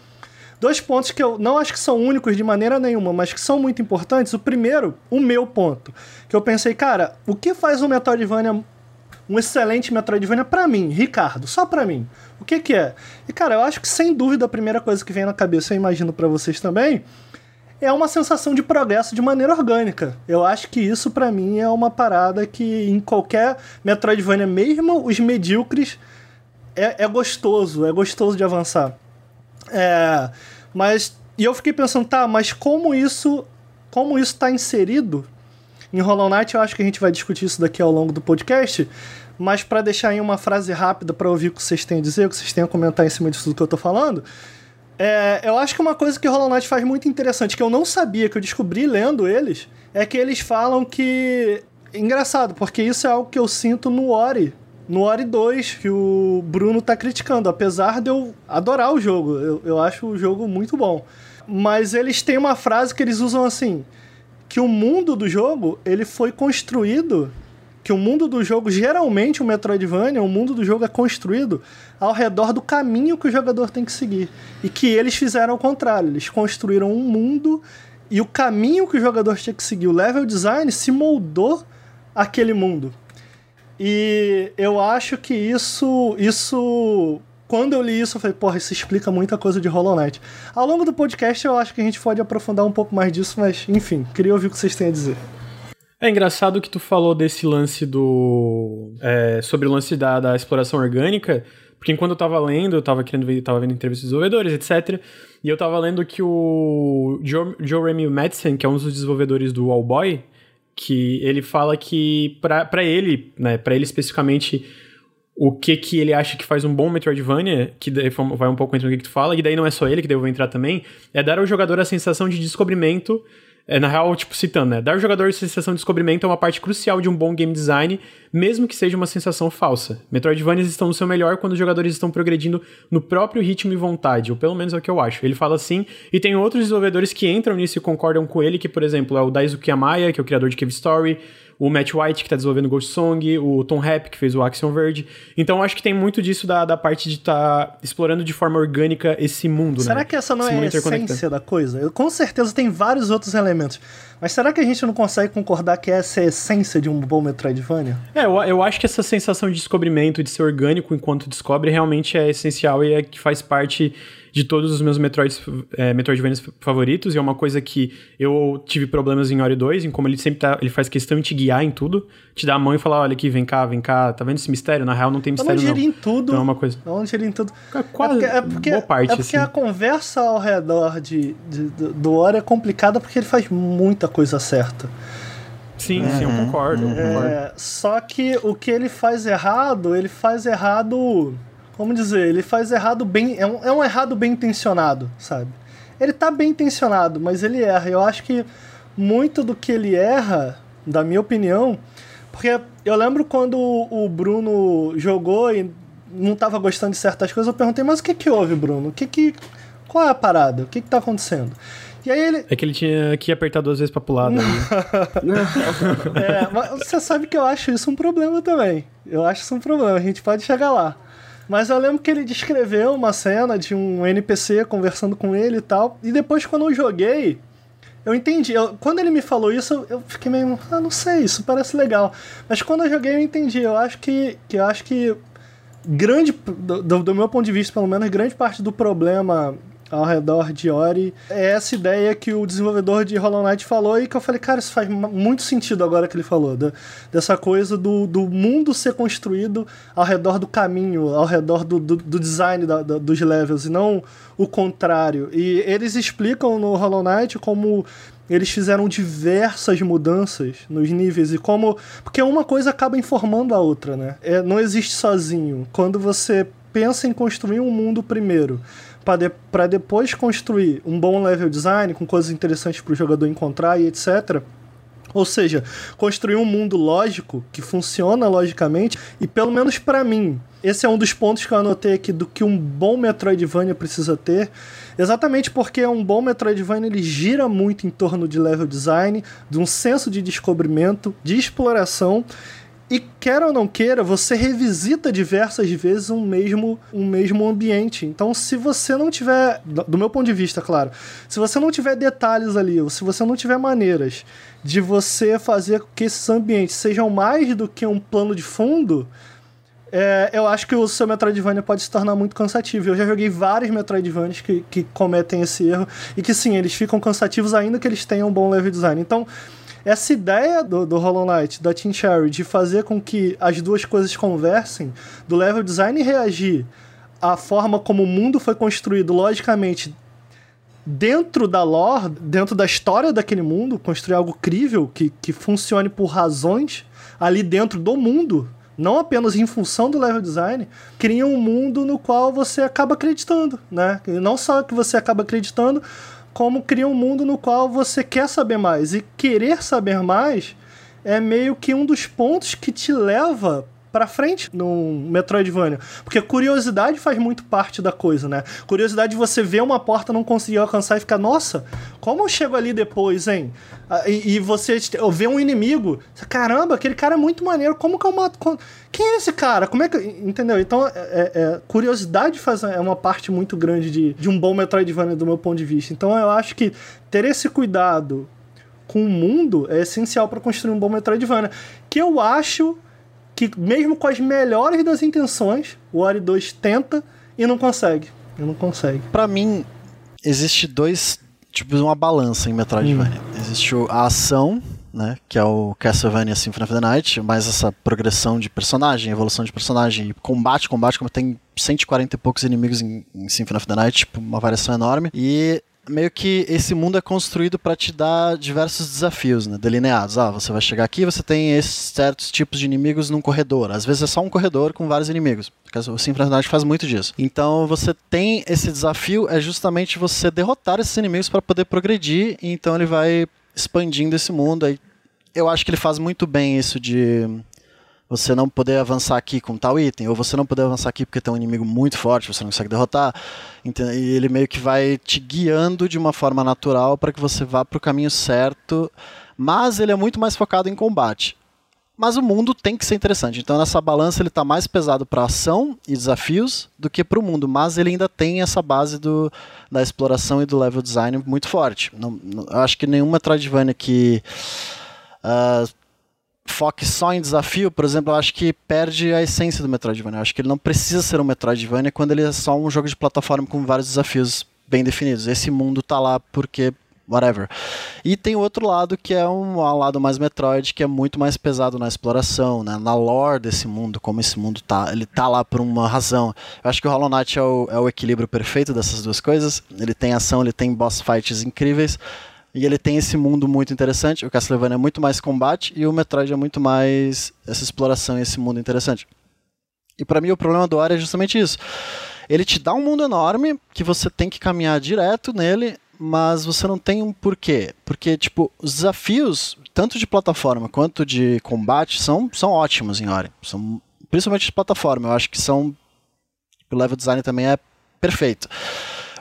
Dois pontos que eu não acho que são únicos de maneira nenhuma, mas que são muito importantes. O primeiro, o meu ponto, que eu pensei, cara, o que faz um Metroidvania um excelente Metroidvania para mim, Ricardo, só para mim. O que que é? E cara, eu acho que sem dúvida a primeira coisa que vem na cabeça, eu imagino para vocês também, é uma sensação de progresso de maneira orgânica. Eu acho que isso para mim é uma parada que em qualquer Metroidvania, mesmo os medíocres, é, é gostoso, é gostoso de avançar. É, mas e eu fiquei pensando, tá, mas como isso, como isso está inserido em Hollow Knight, eu acho que a gente vai discutir isso daqui ao longo do podcast, mas para deixar em uma frase rápida para ouvir o que vocês têm a dizer, o que vocês têm a comentar em cima disso tudo que eu tô falando, é, eu acho que uma coisa que o Hollow Knight faz muito interessante, que eu não sabia, que eu descobri lendo eles, é que eles falam que. Engraçado, porque isso é algo que eu sinto no Ori. No Ori 2, que o Bruno tá criticando, apesar de eu adorar o jogo. Eu, eu acho o jogo muito bom. Mas eles têm uma frase que eles usam assim: que o mundo do jogo ele foi construído que o mundo do jogo, geralmente o Metroidvania, o mundo do jogo é construído ao redor do caminho que o jogador tem que seguir. E que eles fizeram ao contrário, eles construíram um mundo e o caminho que o jogador tinha que seguir, o level design, se moldou aquele mundo. E eu acho que isso, isso quando eu li isso, eu falei, porra, isso explica muita coisa de Hollow Knight. Ao longo do podcast, eu acho que a gente pode aprofundar um pouco mais disso, mas, enfim, queria ouvir o que vocês têm a dizer. É engraçado que tu falou desse lance do. É, sobre o lance da, da exploração orgânica, porque enquanto eu tava lendo, eu tava querendo ver, tava vendo entrevistas dos desenvolvedores, etc. E eu tava lendo que o Joe, Joe Remy Madsen, que é um dos desenvolvedores do All Boy, que ele fala que para ele, né, para ele especificamente o que que ele acha que faz um bom Metroidvania, que vai um pouco entre o que tu fala, e daí não é só ele, que daí eu vou entrar também, é dar ao jogador a sensação de descobrimento é, na real, tipo, citando, né? Dar ao jogador sensação de descobrimento é uma parte crucial de um bom game design, mesmo que seja uma sensação falsa. Metroidvanias estão no seu melhor quando os jogadores estão progredindo no próprio ritmo e vontade, ou pelo menos é o que eu acho. Ele fala assim, e tem outros desenvolvedores que entram nisso e concordam com ele, que, por exemplo, é o Daisuke Amaya, que é o criador de Cave Story, o Matt White, que tá desenvolvendo Ghost Song, o Tom Rapp, que fez o Axiom Verge. Então acho que tem muito disso da, da parte de estar tá explorando de forma orgânica esse mundo, será né? que essa não esse é a essência da coisa? Eu, com certeza tem vários outros elementos. Mas será que a gente não consegue concordar que essa é a essência de um bom Metroidvania? É, eu, eu acho que essa sensação de descobrimento, de ser orgânico enquanto descobre, realmente é essencial e é que faz parte de todos os meus Metroids, é, Metroidvanias favoritos, e é uma coisa que eu tive problemas em Ori 2, em como ele sempre tá, ele faz questão de te guiar em tudo, te dar a mão e falar, olha aqui, vem cá, vem cá, tá vendo esse mistério? Na real não tem mistério não. não. em tudo. Então é uma coisa... Onde gerir em tudo. É quase, é porque, é porque, boa parte, É porque assim. a conversa ao redor de, de, de, do Ori é complicada porque ele faz muita coisa certa. Sim, uhum, sim, eu concordo, eu concordo. É, só que o que ele faz errado, ele faz errado como dizer, ele faz errado bem. É um, é um errado bem intencionado, sabe? Ele tá bem intencionado, mas ele erra. Eu acho que muito do que ele erra, da minha opinião, porque eu lembro quando o Bruno jogou e não tava gostando de certas coisas, eu perguntei, mas o que que houve, Bruno? O que que. Qual é a parada? O que que tá acontecendo? E aí ele... É que ele tinha que apertar duas vezes pra pular. Daí. [laughs] é, mas você sabe que eu acho isso um problema também. Eu acho isso um problema, a gente pode chegar lá. Mas eu lembro que ele descreveu uma cena de um NPC conversando com ele e tal. E depois, quando eu joguei, eu entendi. Eu, quando ele me falou isso, eu fiquei meio. Ah, não sei, isso parece legal. Mas quando eu joguei, eu entendi. Eu acho que. que eu acho que. Grande. Do, do meu ponto de vista, pelo menos, grande parte do problema ao redor de Ori é essa ideia que o desenvolvedor de Hollow Knight falou e que eu falei, cara, isso faz muito sentido agora que ele falou, da, dessa coisa do, do mundo ser construído ao redor do caminho, ao redor do, do, do design da, da, dos levels, e não o contrário. E eles explicam no Hollow Knight como eles fizeram diversas mudanças nos níveis e como. Porque uma coisa acaba informando a outra, né? É, não existe sozinho. Quando você pensa em construir um mundo primeiro, para de, depois construir um bom level design com coisas interessantes para o jogador encontrar e etc. Ou seja, construir um mundo lógico que funciona logicamente e pelo menos para mim, esse é um dos pontos que eu anotei aqui do que um bom Metroidvania precisa ter. Exatamente porque um bom Metroidvania ele gira muito em torno de level design, de um senso de descobrimento, de exploração e quer ou não queira, você revisita diversas vezes um mesmo, um mesmo ambiente. Então, se você não tiver, do meu ponto de vista, claro, se você não tiver detalhes ali, ou se você não tiver maneiras de você fazer que esses ambientes sejam mais do que um plano de fundo, é, eu acho que o seu Metroidvania pode se tornar muito cansativo. Eu já joguei vários Metroidvanias que, que cometem esse erro e que sim, eles ficam cansativos ainda que eles tenham um bom level design. Então, essa ideia do, do Hollow Knight, da Team Cherry, de fazer com que as duas coisas conversem, do level design reagir à forma como o mundo foi construído, logicamente, dentro da lore, dentro da história daquele mundo, construir algo crível que, que funcione por razões ali dentro do mundo, não apenas em função do level design, cria um mundo no qual você acaba acreditando, né? E não só que você acaba acreditando, como cria um mundo no qual você quer saber mais. E querer saber mais é meio que um dos pontos que te leva para frente no Metroidvania. Porque curiosidade faz muito parte da coisa, né? Curiosidade de você ver uma porta, não conseguir alcançar e ficar, nossa, como eu chego ali depois, hein? Ah, e, e você vê um inimigo, caramba, aquele cara é muito maneiro, como que eu mato? Quem é esse cara? Como é que. Entendeu? Então, é, é, é, curiosidade faz, é uma parte muito grande de, de um bom Metroidvania do meu ponto de vista. Então, eu acho que ter esse cuidado com o mundo é essencial para construir um bom Metroidvania. Que eu acho que mesmo com as melhores das intenções, o Ori 2 tenta e não consegue. E não consegue. Para mim, existe dois tipos uma balança em Metroidvania. Hum. Existe a ação, né, que é o Castlevania Symphony of the Night, mais essa progressão de personagem, evolução de personagem, combate, combate, como tem 140 e poucos inimigos em, em Symphony of the Night, tipo, uma variação enorme. E meio que esse mundo é construído para te dar diversos desafios, né, delineados. Ah, você vai chegar aqui, você tem esses certos tipos de inimigos num corredor. Às vezes é só um corredor com vários inimigos. O Symphony faz muito disso. Então você tem esse desafio é justamente você derrotar esses inimigos para poder progredir. Então ele vai expandindo esse mundo. Aí eu acho que ele faz muito bem isso de você não poder avançar aqui com tal item, ou você não poder avançar aqui porque tem um inimigo muito forte, você não consegue derrotar. E ele meio que vai te guiando de uma forma natural para que você vá para o caminho certo, mas ele é muito mais focado em combate. Mas o mundo tem que ser interessante. Então nessa balança ele está mais pesado para ação e desafios do que para o mundo, mas ele ainda tem essa base do, da exploração e do level design muito forte. Não, não, acho que nenhuma Metroidvania que uh, foque só em desafio, por exemplo, eu acho que perde a essência do Metroidvania. Eu acho que ele não precisa ser um Metroidvania quando ele é só um jogo de plataforma com vários desafios bem definidos. Esse mundo tá lá porque whatever. E tem o outro lado que é um, um, lado mais Metroid, que é muito mais pesado na exploração, né? na lore desse mundo, como esse mundo tá, ele tá lá por uma razão. Eu acho que o Hollow Knight é o, é o equilíbrio perfeito dessas duas coisas. Ele tem ação, ele tem boss fights incríveis, e ele tem esse mundo muito interessante. O Castlevania é muito mais combate e o Metroid é muito mais essa exploração esse mundo interessante. E para mim o problema do Ori é justamente isso. Ele te dá um mundo enorme que você tem que caminhar direto nele, mas você não tem um porquê. Porque, tipo, os desafios, tanto de plataforma quanto de combate, são, são ótimos em Ori. São, principalmente de plataforma. Eu acho que são. O level design também é perfeito.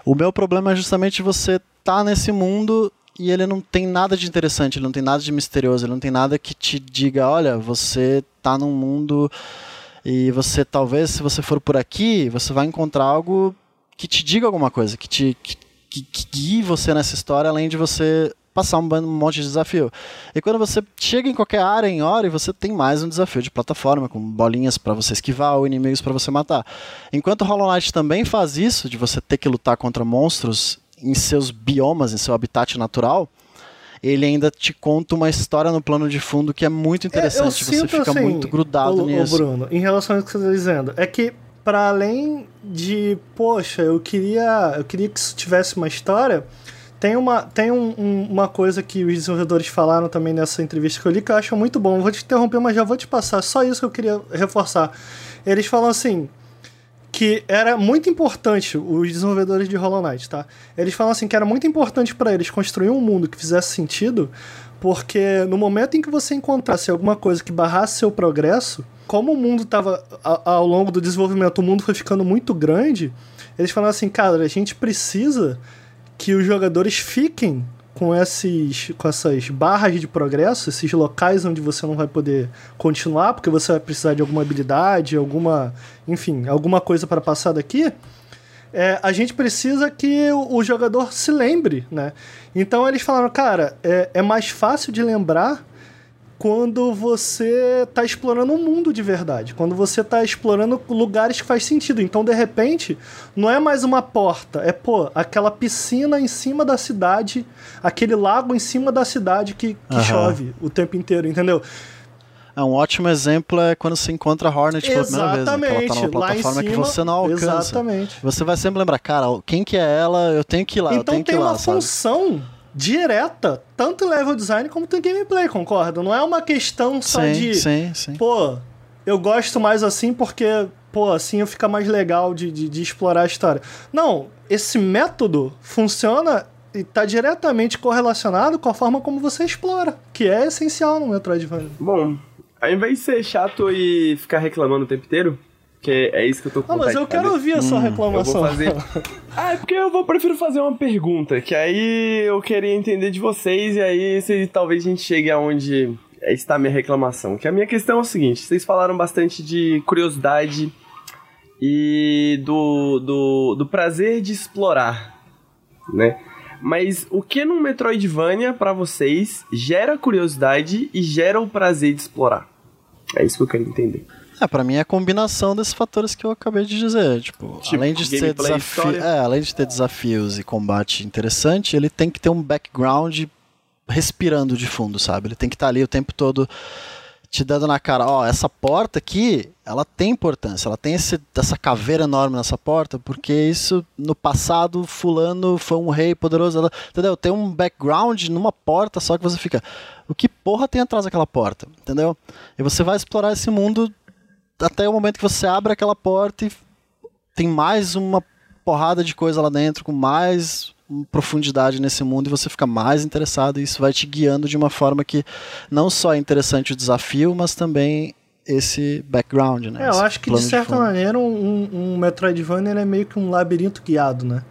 O meu problema é justamente você tá nesse mundo e ele não tem nada de interessante, ele não tem nada de misterioso, ele não tem nada que te diga, olha, você tá num mundo e você talvez, se você for por aqui, você vai encontrar algo que te diga alguma coisa, que te que, que, que guie você nessa história, além de você passar um, monte de desafio. E quando você chega em qualquer área em hora, você tem mais um desafio de plataforma, com bolinhas para você esquivar ou inimigos para você matar. Enquanto Hollow Knight também faz isso, de você ter que lutar contra monstros em seus biomas, em seu habitat natural, ele ainda te conta uma história no plano de fundo que é muito interessante. É, você fica assim, muito grudado o, nisso. O Bruno, em relação ao que você está dizendo, é que para além de, poxa, eu queria, eu queria que isso tivesse uma história, tem uma, tem um, um, uma coisa que os desenvolvedores falaram também nessa entrevista que eu li que eu acho muito bom. vou te interromper, mas já vou te passar. Só isso que eu queria reforçar. Eles falam assim: que era muito importante, os desenvolvedores de Hollow Knight, tá? Eles falam assim que era muito importante para eles construir um mundo que fizesse sentido, porque no momento em que você encontrasse alguma coisa que barrasse seu progresso, como o mundo estava ao longo do desenvolvimento, o mundo foi ficando muito grande, eles falaram assim, cara, a gente precisa que os jogadores fiquem com, esses, com essas barras de progresso, esses locais onde você não vai poder continuar, porque você vai precisar de alguma habilidade, alguma, enfim, alguma coisa para passar daqui, é, a gente precisa que o, jogador se lembre, né? Então eles falaram, cara, é, é mais fácil de lembrar quando você está explorando um mundo de verdade, quando você está explorando lugares que faz sentido. Então, de repente, não é mais uma porta, é pô, aquela piscina em cima da cidade, aquele lago em cima da cidade que, que uhum. chove o tempo inteiro, entendeu? É um ótimo exemplo é quando você encontra a Hornet pela primeira vez, né? que ela tá numa plataforma cima, que você não alcança. Exatamente. Você vai sempre lembrar, cara, quem que é ela? Eu tenho que ir lá, eu então tenho que ir tem uma sabe? função direta, tanto em level design como em gameplay, concorda? Não é uma questão só Sim, de, sim, sim. pô, eu gosto mais assim porque, pô, assim fica mais legal de, de, de explorar a história. Não, esse método funciona e tá diretamente correlacionado com a forma como você explora, que é essencial no Metroidvania. Bom, ao invés de ser chato e ficar reclamando o tempo inteiro, que é isso que eu tô com Ah, mas eu quero fazer. ouvir a sua Eu reclamação. vou fazer. [laughs] ah, é porque eu vou prefiro fazer uma pergunta, que aí eu queria entender de vocês, e aí se, talvez a gente chegue aonde está a minha reclamação. Que a minha questão é o seguinte: vocês falaram bastante de curiosidade e do, do, do prazer de explorar, né? Mas o que num Metroidvania, pra vocês, gera curiosidade e gera o prazer de explorar? É isso que eu quero entender. É, pra mim é a combinação desses fatores que eu acabei de dizer. Tipo, Tipo, além de ter desafio, é, além de ter desafios e combate interessante, ele tem que ter um background respirando de fundo, sabe? Ele tem que estar ali o tempo todo te dando na cara, ó, essa porta aqui, ela tem importância, ela tem esse, essa caveira enorme nessa porta, porque isso no passado fulano foi um rei poderoso, ela- entendeu? Tem um background numa porta só que você fica, o que porra tem atrás daquela porta, entendeu? E você vai explorar esse mundo até o momento que você abre aquela porta e tem mais uma porrada de coisa lá dentro, com mais profundidade nesse mundo e você fica mais interessado e isso vai te guiando de uma forma que não só é interessante o desafio, mas também esse background, né? É, eu acho que de certa fundo. maneira um, um, Metroidvania é meio que um labirinto guiado, né?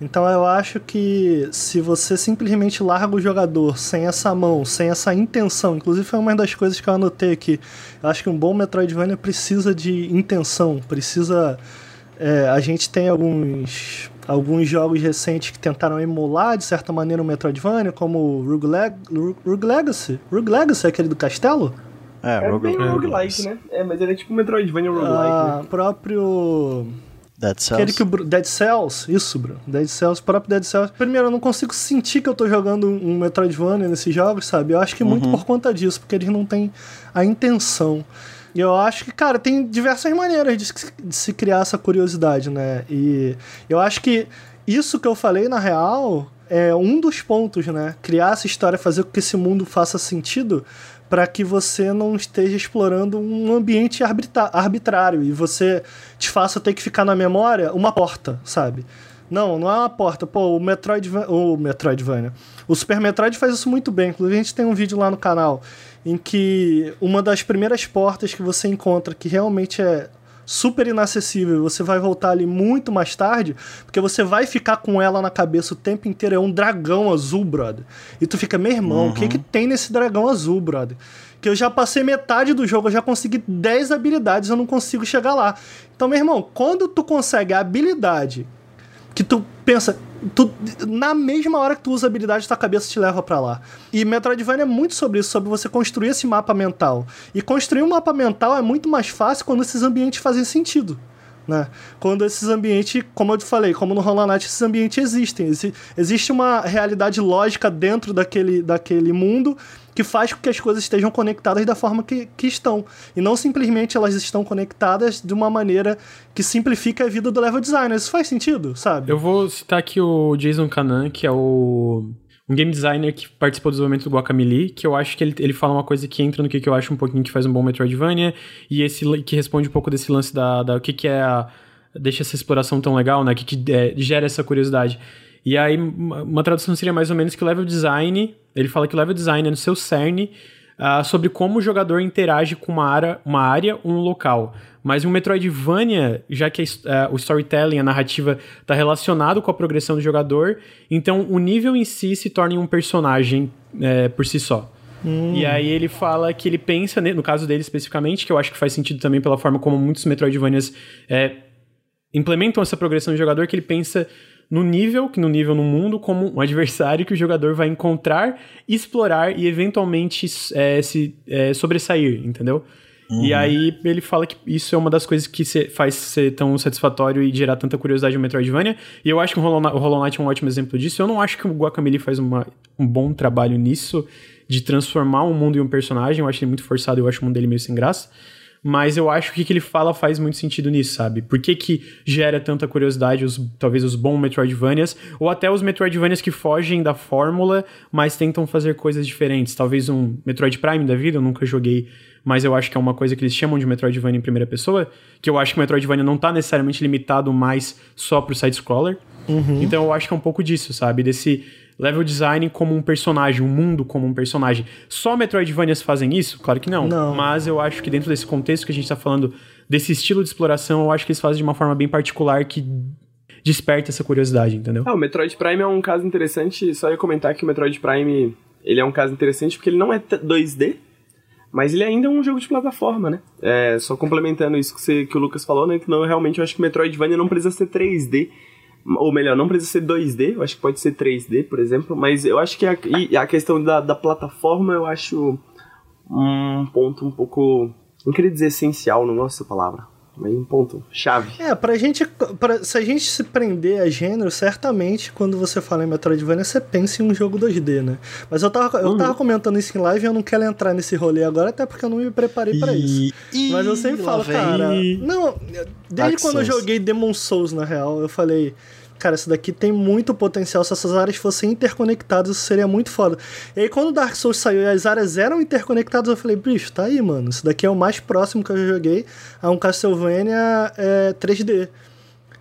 Então eu acho que se você simplesmente larga o jogador sem essa mão, sem essa intenção, inclusive foi uma das coisas que eu anotei aqui. Eu acho que um bom Metroidvania precisa de intenção, precisa. é, a gente tem alguns alguns jogos recentes que tentaram emular de certa maneira o Metroidvania, como o Rogue, Leg Rogue Legacy. Rogue Legacy é aquele do castelo? É, É Rogue, bem Rogue roguelike, né? É, mas ele é tipo um Metroidvania roguelike, Ah, né? próprio Dead Cells. Aquele que o Dead Cells, isso, Bruno. Dead Cells, o próprio Dead Cells. Primeiro, eu não consigo sentir que eu tô jogando um Metroidvania nesses jogos, sabe? Eu acho que muito por conta disso, porque eles não têm a intenção. E eu acho que, cara, tem diversas maneiras de, se- de se criar essa curiosidade, né? E eu acho que isso que eu falei, na real, é um dos pontos, né? Criar essa história, fazer com que esse mundo faça sentido para que você não esteja explorando um ambiente arbitrário e você te faça ter que ficar na memória uma porta, sabe? Não, não é uma porta. Pô, o Metroidvania, o Metroidvania. O Super Metroid faz isso muito bem. Inclusive, a gente tem um vídeo lá no canal em que uma das primeiras portas que você encontra que realmente é super inacessível, você vai voltar ali muito mais tarde, porque você vai ficar com ela na cabeça o tempo inteiro, é um dragão azul, brother. E tu fica, meu irmão, o que que tem nesse dragão azul, brother? Que eu já passei metade do jogo, eu já consegui 10 habilidades, eu não consigo chegar lá. Então, meu irmão, quando tu consegue a habilidade que tu pensa, tu, na mesma hora que tu usa a habilidade, tua cabeça te leva pra lá. E Metroidvania é muito sobre isso, sobre você construir esse mapa mental. E construir um mapa mental é muito mais fácil quando esses ambientes fazem sentido. Né? Quando esses ambientes, como eu te falei, como no Hollow Knight, esses ambientes existem. Exi- existe uma realidade lógica dentro daquele, daquele mundo que faz com que as coisas estejam conectadas da forma que, que estão. E não simplesmente elas estão conectadas de uma maneira que simplifica a vida do level designer. Isso faz sentido, sabe? Eu vou citar aqui o Jason Kanan, que é o um game designer que participou do desenvolvimento do Guacamelee, que eu acho que ele, ele fala uma coisa que entra no que, que eu acho um pouquinho que faz um bom Metroidvania, e esse que responde um pouco desse lance da, da o que, que é a. deixa essa exploração tão legal, né? Que, que é, gera essa curiosidade. E aí, uma tradução seria mais ou menos que o level design, ele fala que o level design é no seu cerne ah, sobre como o jogador interage com uma área, uma área ou um local. Mas um Metroidvania, já que a ah, o storytelling, a narrativa, está relacionado com a progressão do jogador, então o nível em si se torna um personagem eh, por si só. E aí ele fala que ele pensa, no caso dele especificamente, que eu acho que faz sentido também pela forma como muitos Metroidvanias eh, implementam essa progressão do jogador, que ele pensa no nível, que no nível no mundo, como um adversário que o jogador vai encontrar, explorar e eventualmente é, se é, sobressair, entendeu? E aí ele fala que isso é uma das coisas que se- faz ser tão satisfatório e gerar tanta curiosidade no Metroidvania. E eu acho que o Hollow, Knight- o Hollow Knight é um ótimo exemplo disso. Eu não acho que o Guacamelee faz uma- um bom trabalho nisso, de transformar um mundo em um personagem. Eu acho ele muito forçado, eu acho o mundo dele meio sem graça. Mas eu acho que o que ele fala faz muito sentido nisso, sabe? Por que, que gera tanta curiosidade, os, talvez os bons Metroidvanias, ou até os Metroidvanias que fogem da fórmula, mas tentam fazer coisas diferentes. Talvez um Metroid Prime da vida, eu nunca joguei, mas eu acho que é uma coisa que eles chamam de Metroidvania em primeira pessoa, que eu acho que o Metroidvania não tá necessariamente limitado mais só pro side-scroller. Então eu acho que é um pouco disso, sabe? Desse level design como um personagem, um mundo como um personagem. Só Metroidvanias fazem isso? Claro que não. Não. Mas eu acho que dentro desse contexto que a gente tá falando, desse estilo de exploração, eu acho que eles fazem de uma forma bem particular que desperta essa curiosidade, entendeu? Ah, o Metroid Prime é um caso interessante, só ia comentar que o Metroid Prime, ele é um caso interessante porque ele não é t- 2D, mas ele ainda é um jogo de plataforma, né? É, só complementando isso que, você- que o Lucas falou, né? Que não, realmente eu acho que o Metroidvania não precisa ser 3D, ou melhor, não precisa ser 2D, eu acho que pode ser 3D, por exemplo, mas eu acho que a, a questão da, da plataforma eu acho um ponto um pouco, não queria dizer essencial, não gosto dessa palavra, mas um ponto chave. É, pra gente. Pra, se a gente se prender a gênero, certamente quando você fala em Metroidvania, você pensa em um jogo 2D, né? Mas eu tava, eu tava comentando isso em live e eu não quero entrar nesse rolê agora, até porque eu não me preparei pra isso. E- Mas eu sempre falo, vem. cara. Não, desde Dark quando eu Souls. joguei Demon Souls, na real, eu falei. Cara, isso daqui tem muito potencial. Se essas áreas fossem interconectadas, isso seria muito foda. E aí, quando o Dark Souls saiu e as áreas eram interconectadas, eu falei, bicho, tá aí, mano. Isso daqui é o mais próximo que eu já joguei a um Castlevania é, 3D.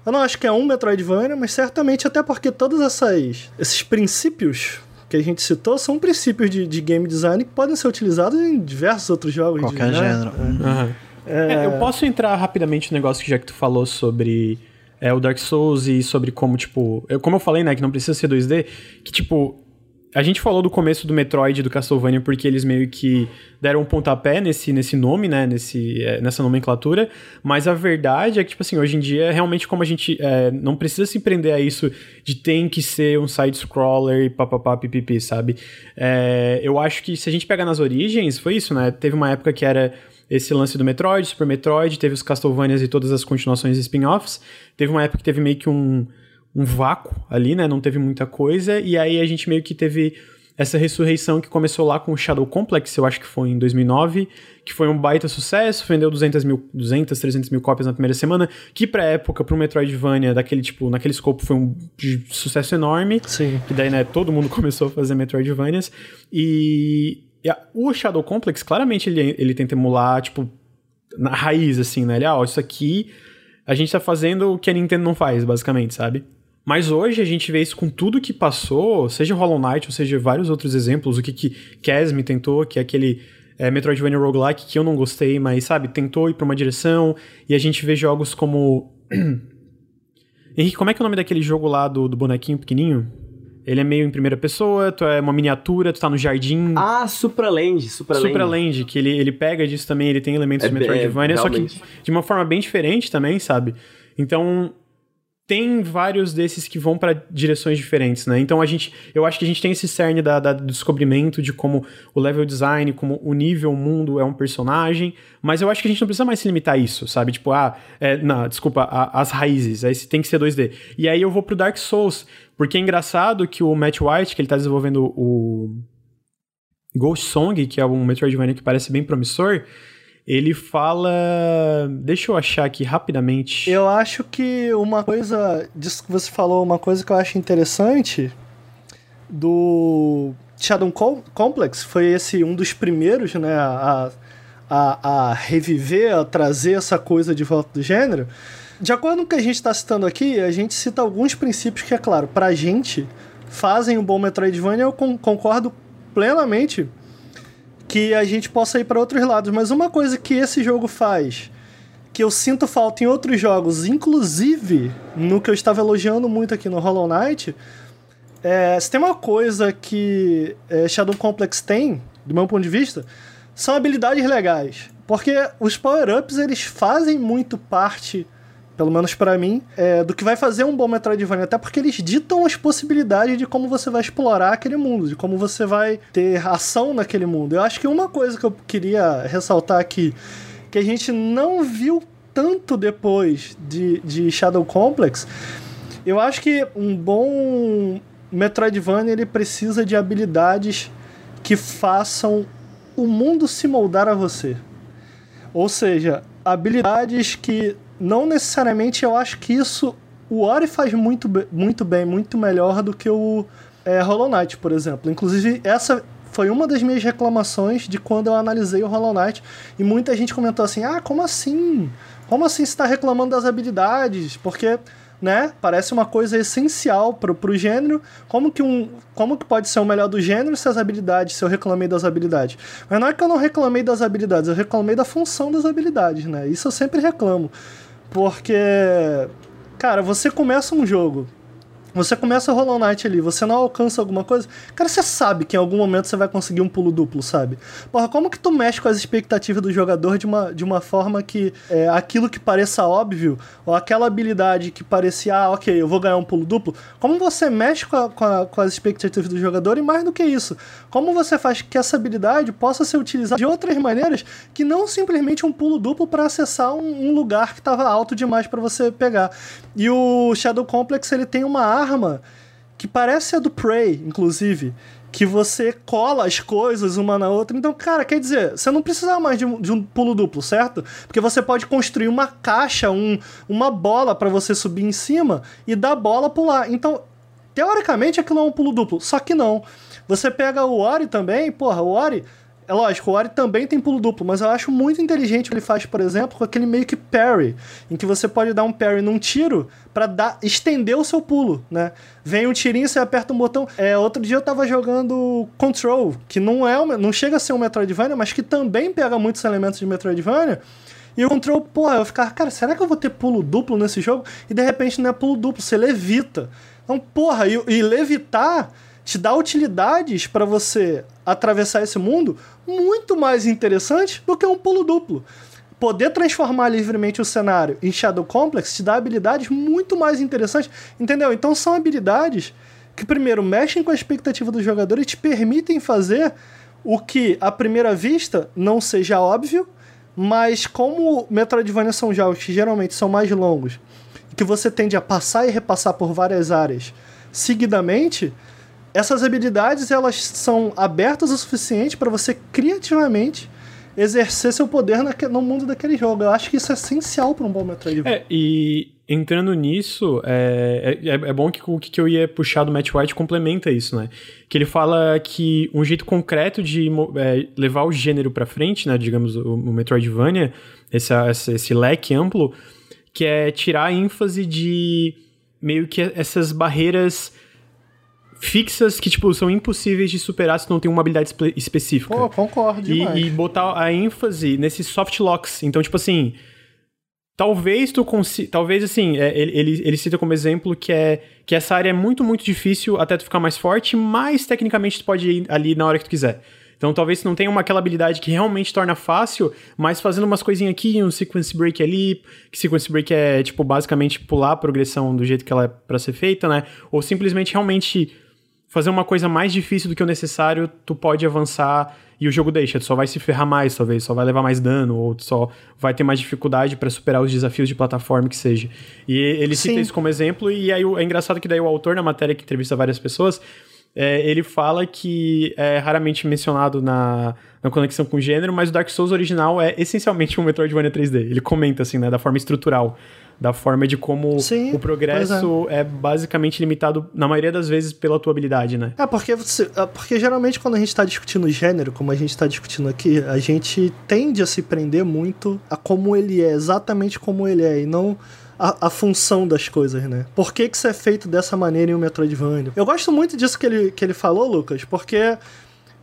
Eu não acho que é um Metroidvania, mas certamente até porque todos essas, esses princípios que a gente citou são princípios de, de game design que podem ser utilizados em diversos outros jogos. de- Qualquer né? gênero. Aham. É, eu posso entrar rapidamente no negócio que já que tu falou sobre é, o Dark Souls e sobre como, tipo. Eu, como eu falei, né, que não precisa ser 2D, que, tipo. A gente falou do começo do Metroid e do Castlevania porque eles meio que deram um pontapé nesse, nesse nome, né? Nesse, é, nessa nomenclatura. Mas a verdade é que, tipo assim, hoje em dia, realmente, como a gente é, não precisa se prender a isso de tem que ser um side-scroller e papapá, pipipi, sabe? É, eu acho que se a gente pegar nas origens, foi isso, né? Teve uma época que era esse lance do Metroid, Super Metroid, teve os Castlevanias e todas as continuações e spin-offs. Teve uma época que teve meio que um, um vácuo ali, né? Não teve muita coisa. E aí a gente meio que teve essa ressurreição que começou lá com o Shadow Complex, eu acho que foi em 2009, que foi um baita sucesso, vendeu 200 mil, 200, 300 mil cópias na primeira semana, que pra época, pro Metroidvania, daquele tipo, naquele escopo, foi um sucesso enorme. Sim. Que daí, né, todo mundo [laughs] começou a fazer Metroidvanias. E, o Shadow Complex, claramente, ele, ele tenta emular, tipo, na raiz, assim, né? Ele, ah, ó, isso aqui a gente tá fazendo o que a Nintendo não faz, basicamente, sabe? Mas hoje a gente vê isso com tudo que passou, seja Hollow Knight, ou seja, vários outros exemplos, o que que Casme tentou, que é aquele é, Metroidvania roguelike que eu não gostei, mas, sabe, tentou ir pra uma direção, e a gente vê jogos como... [clears throat] Henrique, como é que é o nome daquele jogo lá do, do bonequinho pequenininho? Ele é meio em primeira pessoa, tu é uma miniatura, tu tá no jardim. Ah, Supraland, Supraland. Supraland, que ele, ele pega disso também, ele tem elementos É de bem- Metroidvania, é, só que de uma forma bem diferente também, sabe? Então, tem vários desses que vão para direções diferentes, né? Então a gente, eu acho que a gente tem esse cerne da, da- do descobrimento de como o level design, como o nível, o mundo é um personagem, mas eu acho que a gente não precisa mais se limitar a isso, sabe? Tipo, ah, é, não, desculpa, a- as raízes, aí tem que ser 2D. E aí eu vou pro Dark Souls, porque é engraçado que o Matt White, que ele tá desenvolvendo o Ghost Song, que é um Metroidvania que parece bem promissor, ele fala. Deixa eu achar aqui rapidamente. Eu acho que uma coisa disso que você falou, uma coisa que eu acho interessante do Shadow Com- Complex foi esse um dos primeiros, né, a, a, a reviver, a trazer essa coisa de volta do gênero. De acordo com o que a gente está citando aqui, a gente cita alguns princípios que, é claro, pra gente fazem um bom Metroidvania, eu con- concordo plenamente que a gente possa ir para outros lados, mas uma coisa que esse jogo faz que eu sinto falta em outros jogos, inclusive no que eu estava elogiando muito aqui no Hollow Knight, é, se tem uma coisa que é, Shadow Complex tem, do meu ponto de vista, são habilidades legais. Porque os power-ups, eles fazem muito parte, pelo menos pra mim, é, do que vai fazer um bom Metroidvania. Até porque eles ditam as possibilidades de como você vai explorar aquele mundo, de como você vai ter ação naquele mundo. Eu acho que uma coisa que eu queria ressaltar aqui, que a gente não viu tanto depois de, de Shadow Complex. Eu acho que um bom Metroidvania ele precisa de habilidades que façam o mundo se moldar a você. Ou seja, habilidades que não necessariamente eu acho que isso o Ori faz muito, muito bem, muito melhor do que o é, Hollow Knight, por exemplo. Inclusive, essa foi uma das minhas reclamações de quando eu analisei o Hollow Knight. E muita gente comentou assim: ah, como assim? Como assim está reclamando das habilidades? Porque né? Parece uma coisa essencial pro, pro gênero. Como que, um, como que pode ser o melhor do gênero se as habilidades, se eu reclamei das habilidades? Mas não é que eu não reclamei das habilidades, eu reclamei da função das habilidades, né? Isso eu sempre reclamo. Porque, cara, você começa um jogo você começa a Hollow Knight ali, você não alcança alguma coisa, cara, você sabe que em algum momento você vai conseguir um pulo duplo, sabe? Porra, como que tu mexe com as expectativas do jogador de uma, de uma forma que é, aquilo que pareça óbvio, ou aquela habilidade que parecia, ah, ok, eu vou ganhar um pulo duplo, como você mexe com, a, com, a, com as expectativas do jogador e mais do que isso, como você faz que essa habilidade possa ser utilizada de outras maneiras que não simplesmente um pulo duplo para acessar um, um lugar que estava alto demais para você pegar. E o Shadow Complex ele tem uma arma que parece a do Prey, inclusive, que você cola as coisas uma na outra. Então, cara, quer dizer, você não precisa mais de um, de um pulo duplo, certo? Porque você pode construir uma caixa, um, uma bola para você subir em cima e dar bola pular. Então, teoricamente, aquilo é um pulo duplo, só que não. Você pega o Ori também, porra, o Ori é lógico, o Ori também tem pulo duplo, mas eu acho muito inteligente o que ele faz, por exemplo, com aquele meio que parry, em que você pode dar um parry num tiro para dar estender o seu pulo, né? Vem um tirinho, você aperta um botão. É, outro dia eu tava jogando Control, que não é não chega a ser um Metroidvania, mas que também pega muitos elementos de Metroidvania. E o Control, pô, eu ficava, cara, será que eu vou ter pulo duplo nesse jogo? E de repente não é pulo duplo, você levita. Então, porra, e, e levitar te dá utilidades para você atravessar esse mundo muito mais interessantes do que um pulo duplo. Poder transformar livremente o cenário em Shadow Complex te dá habilidades muito mais interessantes, entendeu? Então são habilidades que, primeiro, mexem com a expectativa do jogador e te permitem fazer o que, à primeira vista, não seja óbvio, mas como Metroidvania são jogos que geralmente são mais longos, que você tende a passar e repassar por várias áreas seguidamente, essas habilidades elas são abertas o suficiente para você criativamente exercer seu poder no mundo daquele jogo. Eu acho que isso é essencial para um bom Metroidvania. É, e entrando nisso, é, é, é, bom que o que eu ia puxar do Matt White complementa isso, né? Que ele fala que um jeito concreto de é, levar o gênero para frente, né? Digamos, o, o Metroidvania, esse, esse, esse leque amplo, que é tirar a ênfase de meio que essas barreiras fixas que, tipo, são impossíveis de superar se não tem uma habilidade específica. Pô, concordo e, e, botar a ênfase nesses soft locks. Então, tipo assim, talvez tu consiga... Talvez, assim, é, ele, ele, ele cita como exemplo que é que essa área é muito, muito difícil até tu ficar mais forte, mas tecnicamente tu pode ir ali na hora que tu quiser. Então talvez tu não tenha uma, aquela habilidade que realmente torna fácil, mas fazendo umas coisinhas aqui, um sequence break ali, que sequence break é, tipo, basicamente pular a progressão do jeito que ela é pra ser feita, né? Ou simplesmente realmente fazer uma coisa mais difícil do que o necessário, tu pode avançar e o jogo deixa, tu só vai se ferrar mais, talvez, só vai levar mais dano, ou tu só vai ter mais dificuldade para superar os desafios de plataforma que seja. E ele cita Sim. isso como exemplo, e aí é engraçado que daí o autor, na matéria que entrevista várias pessoas, é, ele fala que é raramente mencionado na, na conexão com o gênero, mas o Dark Souls original é essencialmente um Metroidvania 3D. Ele comenta, assim, né, da forma estrutural da forma de como Sim, o progresso é. é. basicamente limitado, na maioria das vezes, pela tua habilidade, né? É, porque, você, é, porque geralmente quando a gente está discutindo gênero, como a gente está discutindo aqui, a gente tende a se prender muito a como ele é, exatamente como ele é, e não a, a, função das coisas, né? Por que, que isso é feito dessa maneira em um Metroidvania? Eu gosto muito disso que ele, que ele falou, Lucas, porque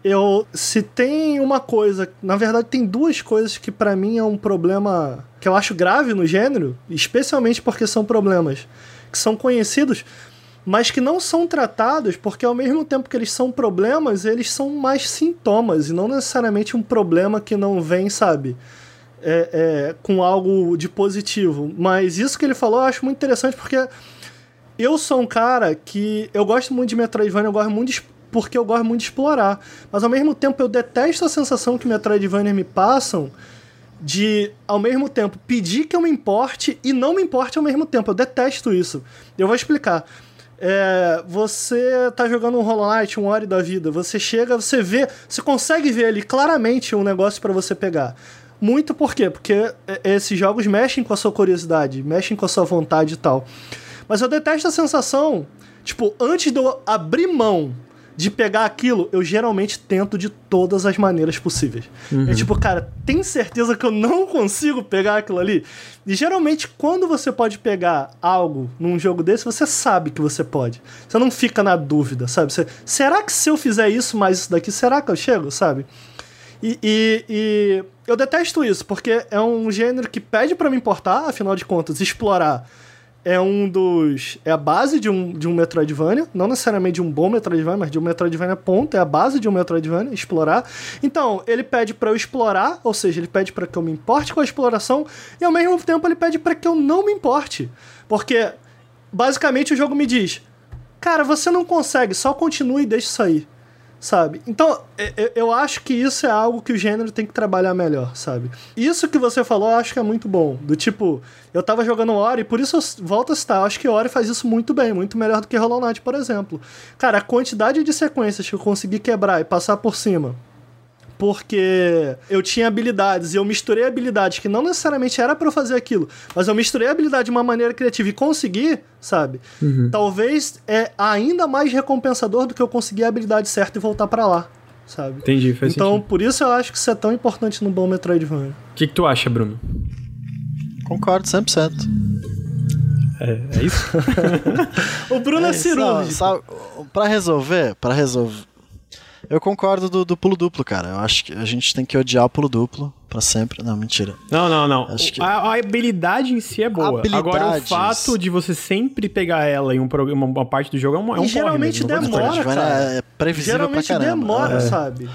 eu se tem uma coisa, na verdade tem duas coisas que para mim é um problema que eu acho grave no gênero, especialmente porque são problemas que são conhecidos, mas que não são tratados porque ao mesmo tempo que eles são problemas, eles são mais sintomas e não necessariamente um problema que não vem, sabe? É, é, com algo de positivo. Mas isso que ele falou eu acho muito interessante porque eu sou um cara que eu gosto muito de Metroidvania, eu gosto muito de porque eu gosto muito de explorar. Mas ao mesmo tempo eu detesto a sensação que Metroidvania me passam de, ao mesmo tempo, pedir que eu me importe e não me importe ao mesmo tempo. Eu detesto isso. Eu vou explicar. É, você tá jogando um Hollow Knight, um Ori da vida, você chega, você vê, você consegue ver ali claramente um negócio para você pegar. Muito por quê? Porque é, esses jogos mexem com a sua curiosidade, mexem com a sua vontade e tal. Mas eu detesto a sensação, tipo, antes de eu abrir mão de pegar aquilo, eu geralmente tento de todas as maneiras possíveis. Uhum. É tipo, cara, tem certeza que eu não [laughs] consigo pegar aquilo ali? E geralmente, quando você pode pegar algo num jogo desse, você sabe que você pode. Você não fica na dúvida, sabe? Você, será que se eu fizer isso mais isso daqui, será que eu chego, sabe? E, e, e eu detesto isso, porque é um gênero que pede para me importar, afinal de contas, explorar é um dos. É a base de um, de um Metroidvania. Não necessariamente de um bom Metroidvania, mas de um Metroidvania ponto. É a base de um Metroidvania, explorar. Então, ele pede para eu explorar, ou seja, ele pede para que eu me importe com a exploração, e ao mesmo tempo ele pede para que eu não me importe. Porque, basicamente, o jogo me diz: Cara, você não consegue, só continue e deixe sair sabe? Então, eu acho que isso é algo que o gênero tem que trabalhar melhor, sabe? Isso que você falou, eu acho que é muito bom. Do tipo, eu tava jogando Ori, por isso eu volto a citar, eu acho que Ori faz isso muito bem, muito melhor do que Hollow Knight, por exemplo. Cara, a quantidade de sequências que eu consegui quebrar e passar por cima porque eu tinha habilidades e eu misturei habilidades que não necessariamente era para eu fazer aquilo, mas eu misturei a habilidade de uma maneira criativa e consegui, sabe? Uhum. Talvez é ainda mais recompensador do que eu conseguir a habilidade certa e voltar para lá, sabe? Entendi, faz Então, sentido. por isso eu acho que isso é tão importante no bom Metroidvania. O que, que tu acha, Bruno? Concordo 100%. É, é isso? [laughs] o Bruno é, é cirúrgico. Sabe, pra resolver, para resolver, eu concordo do, do, pulo duplo, cara. Eu acho que a gente tem que odiar o pulo duplo pra sempre. Não, mentira. Não, não, não. Acho que... a, a habilidade em si é boa. Habilidades... Agora, o fato de você sempre pegar ela em um programa, uma parte do jogo é um, é um geralmente demora, cara. É previsível geralmente pra caramba. demora, é. sabe?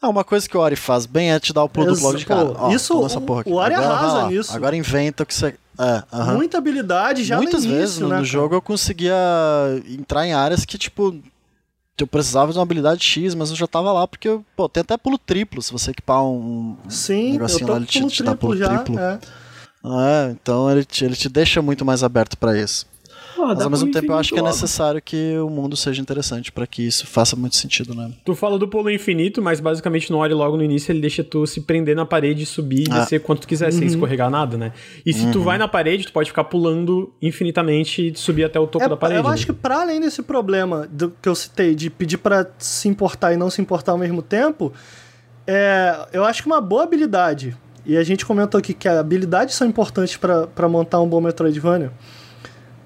Ah, uma coisa que o Ori faz bem é te dar o pulo duplo logo de cara. Ó, isso, essa porra aqui. o Ori agora, arrasa nisso. Agora inventa o que você... É, uh -huh. Muita habilidade já Muitas no início, vezes no, né, no jogo eu conseguia entrar em áreas que, tipo, eu precisava de uma habilidade X, mas eu já tava lá porque, pô, tem até pulo triplo, se você equipar um, Sim, negocinho lá, ele te, te dá pulo já, triplo. É. é. então ele te, ele te deixa muito mais aberto para isso. Pô, Mas ao mesmo tempo eu acho que é necessário que o mundo seja interessante para que isso faça muito sentido, né? Tu fala do pulo infinito, mas basicamente no Ori logo no início ele deixa tu se prender na parede, subir e ah. descer quanto tu quiser, uhum. sem escorregar nada, né? E se uhum. tu vai na parede, tu pode ficar pulando infinitamente e subir até o topo é, da parede. Eu acho né? que para além desse problema do que eu citei de pedir para se importar e não se importar ao mesmo tempo, é, eu acho que uma boa habilidade, e a gente comentou aqui que habilidades são importantes para montar um bom Metroidvania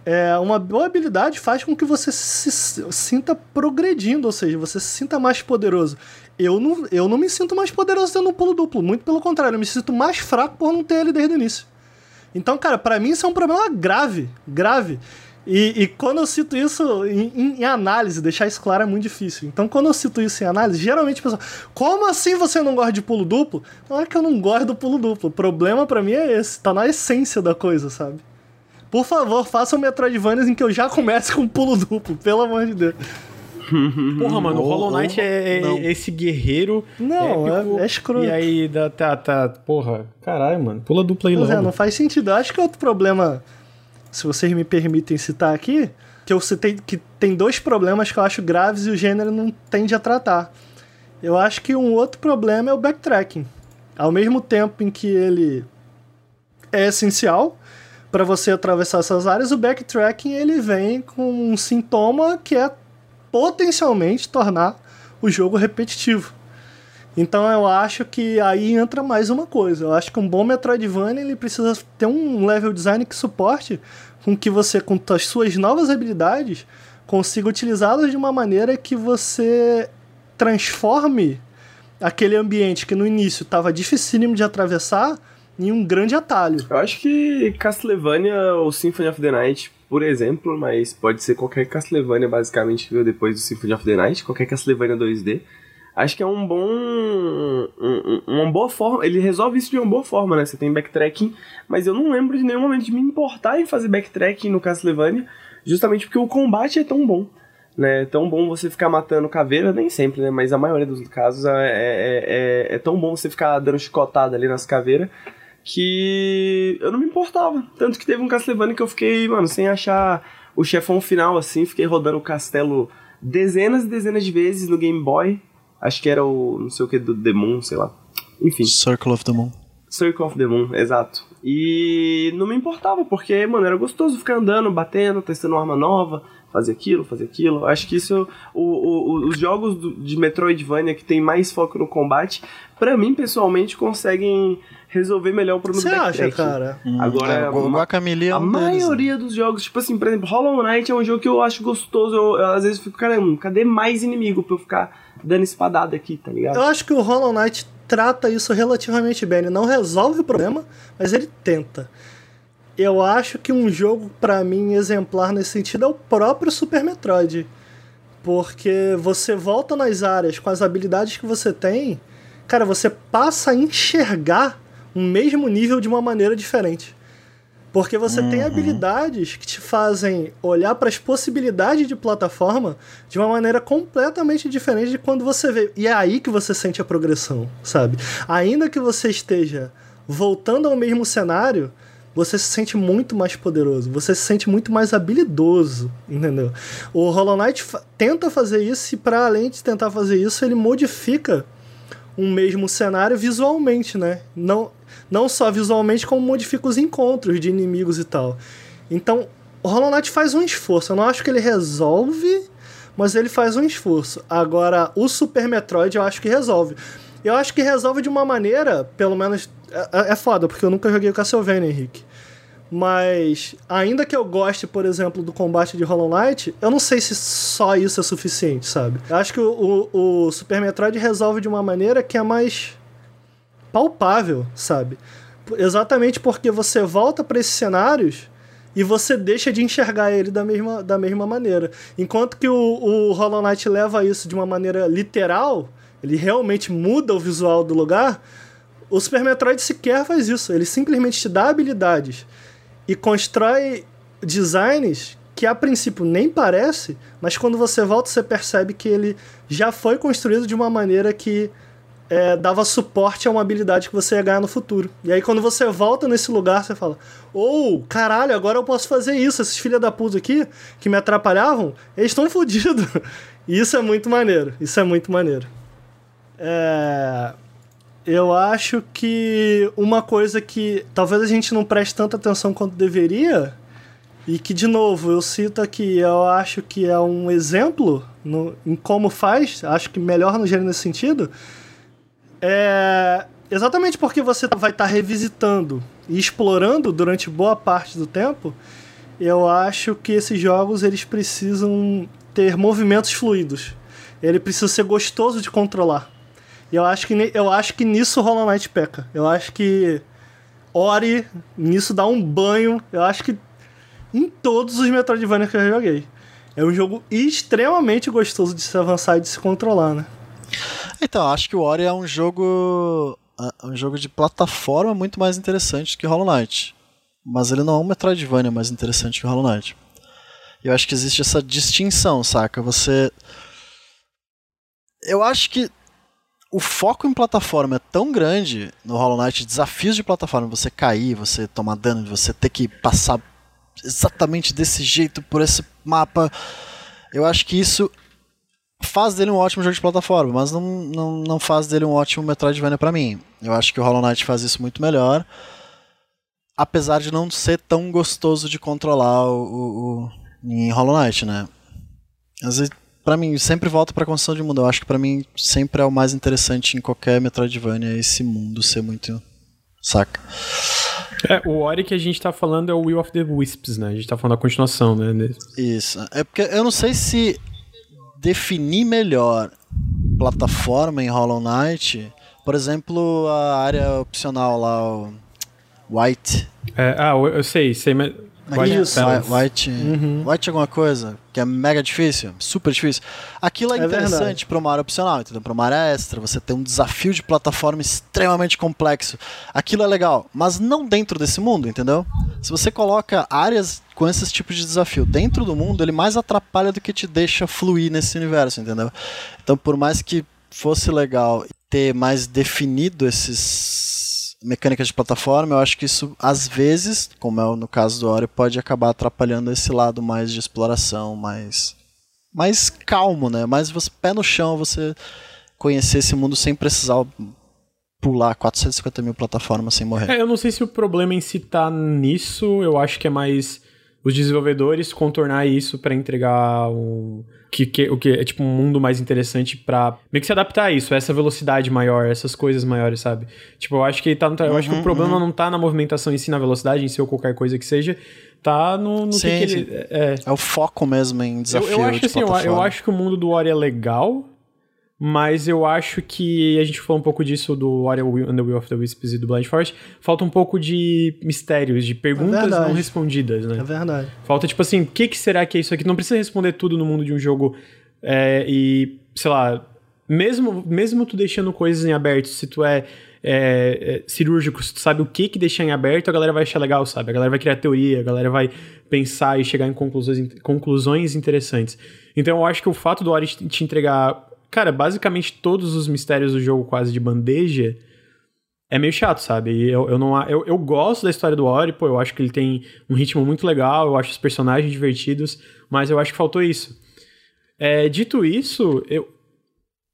é, uma boa habilidade faz com que você se sinta progredindo, ou seja, você se sinta mais poderoso. Eu não, eu não me sinto mais poderoso tendo um pulo duplo, muito pelo contrário, eu me sinto mais fraco por não ter ele desde o início. Então, cara, para mim isso é um problema grave, grave. E, e quando eu cito isso em, em, análise, deixar isso claro é muito difícil. Então, quando eu cito isso em análise, geralmente pessoal, como assim você não gosta de pulo duplo? Não é que eu não gosto do pulo duplo. O problema para mim é esse, tá na essência da coisa, sabe? Por favor, façam Metroidvanias em que eu já comece com um pulo duplo, pelo amor de Deus. Porra, mano, o Hollow Knight é, é esse guerreiro. Não, épico, é, é escroto. E aí, dá, tá, tá, porra, caralho, mano, pula dupla aí pois é, logo. É, não faz sentido. Eu acho que outro problema, se vocês me permitem citar aqui, que eu citei que tem dois problemas que eu acho graves e o gênero não tende a tratar. Eu acho que um outro problema é o backtracking. Ao mesmo tempo em que ele é essencial, para você atravessar essas áreas, o backtracking ele vem com um sintoma que é potencialmente tornar o jogo repetitivo. Então eu acho que aí entra mais uma coisa. Eu acho que um bom Metroidvania ele precisa ter um level design que suporte com que você, com as suas novas habilidades, consiga utilizá-las de uma maneira que você transforme aquele ambiente que no início estava dificílimo de atravessar em um grande atalho. Eu acho que Castlevania ou Symphony of the Night, por exemplo, mas pode ser qualquer Castlevania basicamente veio depois do Symphony of the Night, qualquer Castlevania 2D. Acho que é um bom. Um, uma boa forma. Ele resolve isso de uma boa forma, né? Você tem backtracking, mas eu não lembro de nenhum momento de me importar em fazer backtracking no Castlevania, justamente porque o combate é tão bom. né? É tão bom você ficar matando caveira, nem sempre, né? Mas a maioria dos casos é, é, é, é tão bom você ficar dando chicotada ali nas caveiras que eu não me importava. Tanto que teve um Castlevania que eu fiquei, mano, sem achar o chefão final, assim, fiquei rodando o castelo dezenas e dezenas de vezes no Game Boy. Acho que era o não sei o que do The Moon, sei lá. Enfim. Circle of the Moon. Circle of the Moon, exato. E não me importava, porque, mano, era gostoso ficar andando, batendo, testando uma arma nova, fazer aquilo, fazer aquilo. Acho que isso, o, o, os jogos de Metroidvania que tem mais foco no combate, para mim, pessoalmente, conseguem resolver melhor o problema Você do acha, backtrack. cara? Agora, é, o é a deles, né? maioria dos jogos, tipo assim, por exemplo, Hollow Knight é um jogo que eu acho gostoso. Eu, eu, às vezes fico, caramba, cadê mais inimigo pra eu ficar dando espadada aqui, tá ligado? Eu acho que o Hollow Knight trata isso relativamente bem. Ele não resolve o problema, mas ele tenta. Eu acho que um jogo, pra mim, exemplar nesse sentido é o próprio Super Metroid. Porque você volta nas áreas com as habilidades que você tem, cara, você passa a enxergar o mesmo nível de uma maneira diferente. Porque você tem habilidades que te fazem olhar para as possibilidades de plataforma de uma maneira completamente diferente de quando você vê. E é aí que você sente a progressão, sabe? Ainda que você esteja voltando ao mesmo cenário, você se sente muito mais poderoso, você se sente muito mais habilidoso, entendeu? O Hollow Knight fa- tenta fazer isso e para além de tentar fazer isso, ele modifica um mesmo cenário visualmente, né? Não, não só visualmente, como modifica os encontros de inimigos e tal. Então, o Hollow Knight faz um esforço. Eu não acho que ele resolve, mas ele faz um esforço. Agora, o Super Metroid eu acho que resolve. Eu acho que resolve de uma maneira, pelo menos. É, é foda, porque eu nunca joguei o Castlevania, Henrique. Mas, ainda que eu goste, por exemplo, do combate de Hollow Knight, eu não sei se só isso é suficiente, sabe? Eu acho que o, o, o Super Metroid resolve de uma maneira que é mais palpável, sabe? Exatamente porque você volta para esses cenários e você deixa de enxergar ele da mesma, da mesma maneira. Enquanto que o, o Hollow Knight leva isso de uma maneira literal, ele realmente muda o visual do lugar, o Super Metroid sequer faz isso. Ele simplesmente te dá habilidades e constrói designs que a princípio nem parece, mas quando você volta você percebe que ele já foi construído de uma maneira que é, dava suporte a uma habilidade que você ia ganhar no futuro. E aí quando você volta nesse lugar, você fala: Ou, oh, caralho, agora eu posso fazer isso. Esses filha da puta aqui, que me atrapalhavam, eles estão fodidos. E [laughs] isso é muito maneiro. Isso é muito maneiro. É... Eu acho que uma coisa que talvez a gente não preste tanta atenção quanto deveria, e que, de novo, eu cito aqui, eu acho que é um exemplo no, em como faz, acho que melhor no gênero nesse sentido, é exatamente porque você vai estar revisitando e explorando durante boa parte do tempo, eu acho que esses jogos eles precisam ter movimentos fluidos. Ele precisa ser gostoso de controlar. E eu acho que, eu acho que nisso Hollow Knight peca. Eu acho que Ori nisso dá um banho. Eu acho que em todos os Metroidvania que eu joguei. É um jogo extremamente gostoso de se avançar e de se controlar, né? Então, acho que o Ori é um jogo. é um jogo de plataforma muito mais interessante que Hollow Knight. Mas ele não é um Metroidvania mais interessante que Hollow Knight. Eu acho que existe essa distinção, saca? Você. Eu acho que o foco em plataforma é tão grande no Hollow Knight, desafios de plataforma, você cair, você tomar dano, você ter que passar exatamente desse jeito por esse mapa. Eu acho que isso faz dele um ótimo jogo de plataforma, mas não, não, não faz dele um ótimo Metroidvania pra mim. Eu acho que o Hollow Knight faz isso muito melhor, apesar de não ser tão gostoso de controlar o, o, o em Hollow Knight, né? Mas pra mim, sempre volto pra construção de mundo. Eu acho que pra mim sempre é o mais interessante em qualquer Metroidvania esse mundo ser muito. Saca? É, o Ori que a gente tá falando é o Will of the Wisps, né? A gente tá falando a continuação, né? Isso. É porque eu não sei se definir melhor plataforma em Hollow Knight, por exemplo, a área opcional lá, o White. É, ah, eu sei, sei, mas White Isso. Palace. White, Uhum. White alguma coisa, que é mega difícil, super difícil. Aquilo é, É interessante para uma área opcional, entendeu? Para uma área extra, você tem um desafio de plataforma extremamente complexo. Aquilo é legal, mas não dentro desse mundo, entendeu? Se você coloca áreas com esses tipos de desafio dentro do mundo, ele mais atrapalha do que te deixa fluir nesse universo, entendeu? Então, por mais que fosse legal ter mais definido esses mecânicas de plataforma, eu acho que isso às vezes, como é no caso do Ori, pode acabar atrapalhando esse lado mais de exploração, mais mais calmo, né? Mais você pé no chão, você conhecer esse mundo sem precisar pular 450 mil plataformas sem morrer. É, eu não sei se o problema em si tá nisso, eu acho que é mais os desenvolvedores contornar isso pra entregar um que, que, o que é tipo um mundo mais interessante pra meio que se adaptar a isso, a essa velocidade maior, essas coisas maiores, sabe? Tipo, eu acho que tá, eu acho que o problema não tá na movimentação em si, na velocidade em si ou qualquer coisa que seja, tá no, no que, Sim, que sim. ele é, É o foco mesmo em eu, desafio eu acho de assim, eu, eu acho que o mundo do Ori é legal, mas eu acho que a gente falou um pouco disso do Ori and the Will of the Wisps e do Blind Forest. Falta um pouco de mistérios, de perguntas verdade. não respondidas, né? É verdade. Falta, tipo assim, o que, que será que é isso aqui? Não precisa responder tudo no mundo de um jogo é, e, sei lá, mesmo, mesmo tu deixando coisas em aberto, se tu é, é, é, cirúrgico, se tu sabe o que que deixar em aberto, a galera vai achar legal, sabe? A galera vai criar teoria, a galera vai pensar e chegar em conclusões, conclusões interessantes. Então eu acho que o fato do Ori te entregar, cara, basicamente todos os mistérios do jogo quase de bandeja, é meio chato, sabe? Eu, eu, não, eu, eu gosto da história do Ori, pô, eu acho que ele tem um ritmo muito legal, eu acho os personagens divertidos, mas eu acho que faltou isso. É, dito isso, eu,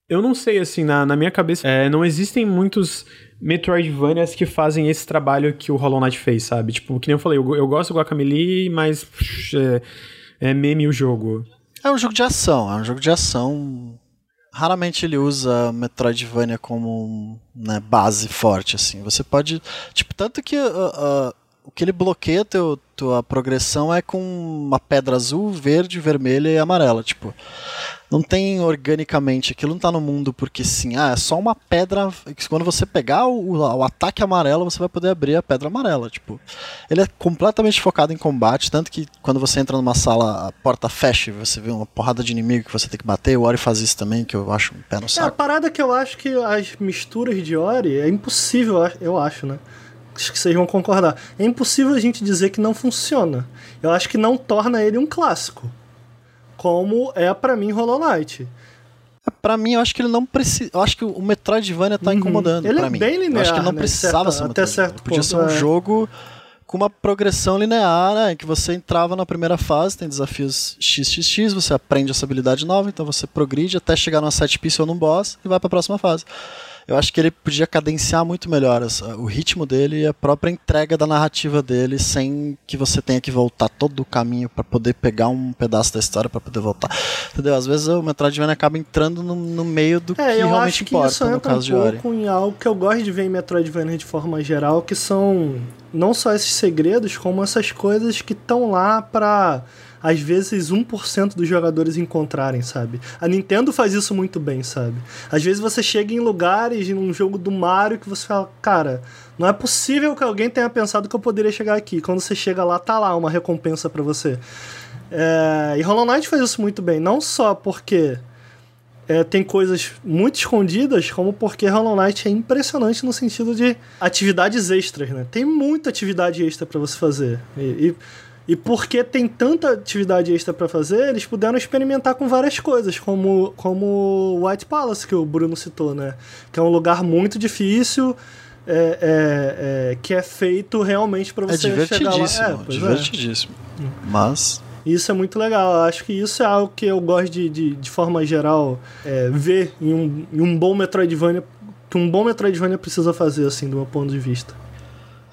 eu não sei, assim, na, na minha cabeça, é, não existem muitos Metroidvanias que fazem esse trabalho que o Hollow Knight fez, sabe? Tipo, que nem eu falei, eu, eu gosto do Guacamelee, mas é, é meme o jogo. É um jogo de ação, é um jogo de ação. Raramente ele usa Metroidvania como né, base forte, assim. Você pode. Tipo, tanto que uh, uh, o que ele bloqueia teu, tua progressão é com uma pedra azul, verde, vermelha e amarela. Tipo, não tem organicamente, aquilo não tá no mundo porque sim, ah, é só uma pedra. que Quando você pegar o, o ataque amarelo, você vai poder abrir a pedra amarela. Tipo, ele é completamente focado em combate, tanto que quando você entra numa sala, a porta fecha e você vê uma porrada de inimigo que você tem que bater. O Ori faz isso também, que eu acho um pé no É, a saco. parada que eu acho que as misturas de Ori é impossível, eu acho, né? Acho que vocês vão concordar. É impossível a gente dizer que não funciona. Eu acho que não torna ele um clássico. Como é pra mim Hollow Knight. Pra mim, eu acho que ele não precisa. Eu acho que o Metroidvania tá incomodando Uhum. Ele pra é mim. bem eu acho que linear, ele não né, precisava certa- ser um até certo Podia ponto, ser um é. jogo com uma progressão linear, né? Em que você entrava na primeira fase, tem desafios XXX, você aprende essa habilidade nova, então você progride até chegar numa set piece ou num boss e vai pra próxima fase. Eu acho que ele podia cadenciar muito melhor essa- o ritmo dele e a própria entrega da narrativa dele, sem que você tenha que voltar todo o caminho pra poder pegar um pedaço da história pra poder voltar. Entendeu? Às vezes o Metroidvania acaba entrando no, no meio do É, que eu realmente acho que importa isso no entra um caso de Ori. pouco em algo que eu gosto de ver em Metroidvania de forma geral, que são não só esses segredos, como essas coisas que estão lá pra, às vezes, 1% dos jogadores encontrarem, sabe? A Nintendo faz isso muito bem, sabe? Às vezes você chega em lugares, num jogo do Mario, que você fala, cara, não é possível que alguém tenha pensado que eu poderia chegar aqui. Quando você chega lá, tá lá uma recompensa pra você. É, e Hollow Knight faz isso muito bem, não só porque é, tem coisas muito escondidas, como porque Hollow Knight é impressionante no sentido de atividades extras, né? Tem muita atividade extra pra você fazer. E, e, e porque tem tanta atividade extra pra fazer, eles puderam experimentar com várias coisas, como, como White Palace, que o Bruno citou, né? Que é um lugar muito difícil. é, é, é, que é feito realmente pra É você chegar lá. divertidíssimo, É, pois é. divertidíssimo. Mas Isso é muito legal. Eu acho que isso é algo que eu gosto de, de, de forma geral, é, ver em um, em um bom Metroidvania, que um bom Metroidvania precisa fazer, assim, do meu ponto de vista.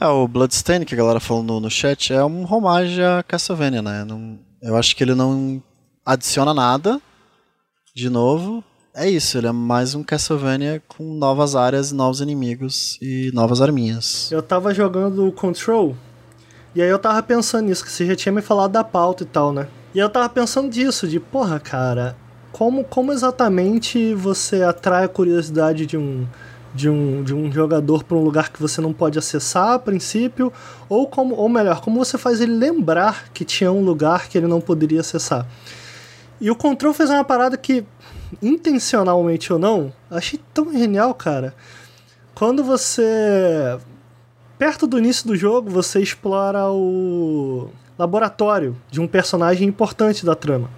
É, o Bloodstain, que a galera falou no, no chat, é um homage a Castlevania, né? Não, eu acho que ele não adiciona nada de novo. É isso, ele é mais um Castlevania com novas áreas, novos inimigos e novas arminhas. Eu tava jogando Control, e aí eu tava pensando nisso, que você já tinha me falado da pauta e tal, né? E eu tava pensando disso, de, porra, cara, como, como exatamente você atrai a curiosidade de um, de um, de um jogador para um lugar que você não pode acessar a princípio, ou como ou melhor, como você faz ele lembrar que tinha um lugar que ele não poderia acessar. E o Control fez uma parada que, intencionalmente ou não, achei tão genial, cara. Quando você. Perto do início do jogo, você explora o laboratório de um personagem importante da trama.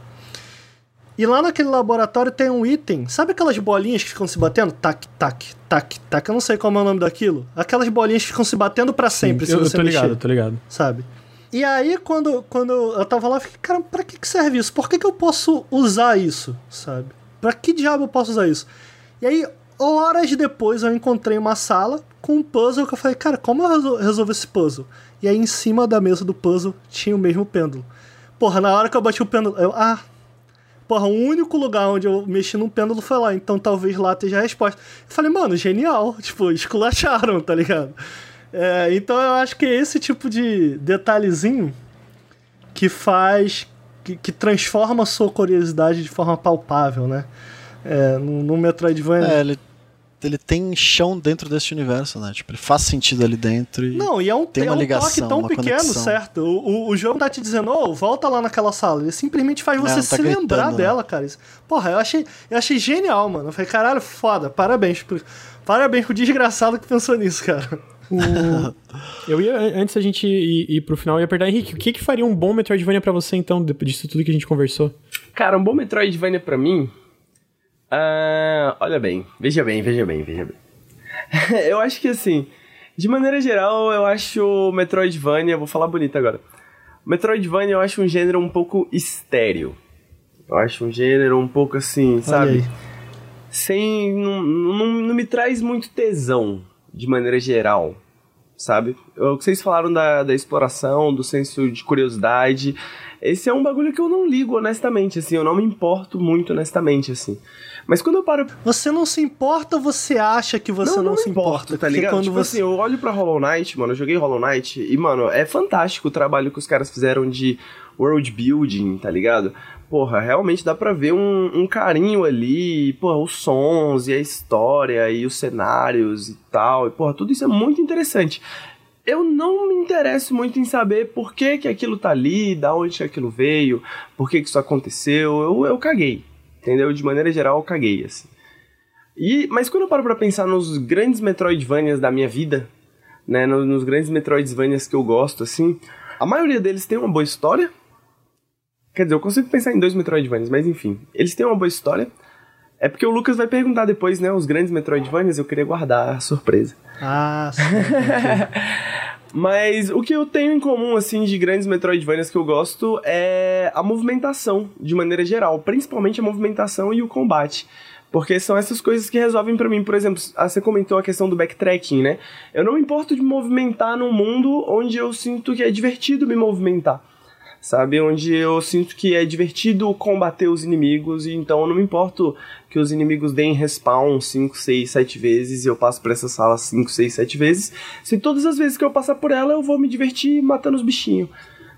E lá naquele laboratório tem um item. Sabe aquelas bolinhas que ficam se batendo? Tac, tac, tac, tac. Eu não sei como é o nome daquilo. Aquelas bolinhas que ficam se batendo para sempre Sim, se eu, você eu tô mexer, ligado, tô ligado. Sabe? E aí, quando, quando eu tava lá, eu fiquei, cara, pra que, que serve isso? Por que, que eu posso usar isso? Sabe? Pra que diabo eu posso usar isso? E aí, horas depois, eu encontrei uma sala com um puzzle que eu falei, cara, como eu resol resolvo esse puzzle? E aí, em cima da mesa do puzzle, tinha o mesmo pêndulo. Porra, na hora que eu bati o pêndulo, eu, ah, Porra, o único lugar onde eu mexi num pêndulo foi lá, então talvez lá esteja a resposta. Eu falei, mano, genial. Tipo, esculacharam, tá ligado? É, então eu acho que é esse tipo de detalhezinho que faz. que, que transforma a sua curiosidade de forma palpável, né? É, no, no Metroidvania. É, ele, ele tem chão dentro desse universo, né? Tipo, ele faz sentido ali dentro e. Não, e é um, tem é uma um ligação, toque tão uma pequeno, conexão. certo? O, o, o jogo tá te dizendo, ô, volta lá naquela sala. Ele simplesmente faz você não tá se lembrar gritando, né? dela, cara. Isso- Porra, eu achei, eu achei genial, mano. Eu falei, caralho, foda, parabéns. Pro, parabéns pro desgraçado que pensou nisso, cara. O- Eu ia, antes da gente ir, ir pro final, eu ia perguntar, Henrique, o que, que faria um bom Metroidvania pra você, então, depois disso tudo que a gente conversou? Cara, um bom Metroidvania pra mim. Ah, olha bem, veja bem, veja bem, veja bem. [laughs] eu acho que assim, de maneira geral, eu acho o Metroidvania, vou falar bonito agora. Metroidvania eu acho um gênero um pouco estéreo. Eu acho um gênero um pouco assim, sabe? Sem. Não, não, não me traz muito tesão, de maneira geral. Sabe? O que vocês falaram da, da exploração, do senso de curiosidade. Esse é um bagulho que eu não ligo, honestamente, assim. Eu não me importo muito, honestamente, assim. Mas quando eu paro. Você não se importa ou você acha que você não, se importa? tá Porque ligado? quando tipo você... assim, eu olho pra Hollow Knight, mano, eu joguei Hollow Knight e, mano, é fantástico o trabalho que os caras fizeram de world building, tá ligado? Porra, realmente dá pra ver um, um carinho ali, porra, os sons e a história e os cenários e tal, e porra, tudo isso é muito interessante. Eu não me interesso muito em saber por que que aquilo tá ali, da onde que aquilo veio, por que que isso aconteceu, eu, eu caguei, entendeu? De maneira geral, eu caguei, assim. E, mas quando eu paro pra pensar nos grandes Metroidvanias da minha vida, né, no- nos grandes Metroidvanias que eu gosto, assim, a maioria deles tem uma boa história. Quer dizer, eu consigo pensar em dois Metroidvanias, mas enfim, eles têm uma boa história. É porque o Lucas vai perguntar depois, né, os grandes Metroidvanias, eu queria guardar a surpresa. Ah, sim. [laughs] Mas o que eu tenho em comum, assim, de grandes Metroidvanias que eu gosto é a movimentação, de maneira geral. Principalmente a movimentação e o combate. Porque são essas coisas que resolvem pra mim. Por exemplo, ah, você comentou a questão do backtracking, né? Eu não me importo de me movimentar num mundo onde eu sinto que é divertido me movimentar. Sabe? Onde eu sinto que é divertido combater os inimigos. E então eu não me importo que os inimigos deem respawn 5, 6, 7 vezes e eu passo por essa sala 5, 6, 7 vezes. Se todas as vezes que eu passar por ela eu vou me divertir matando os bichinhos.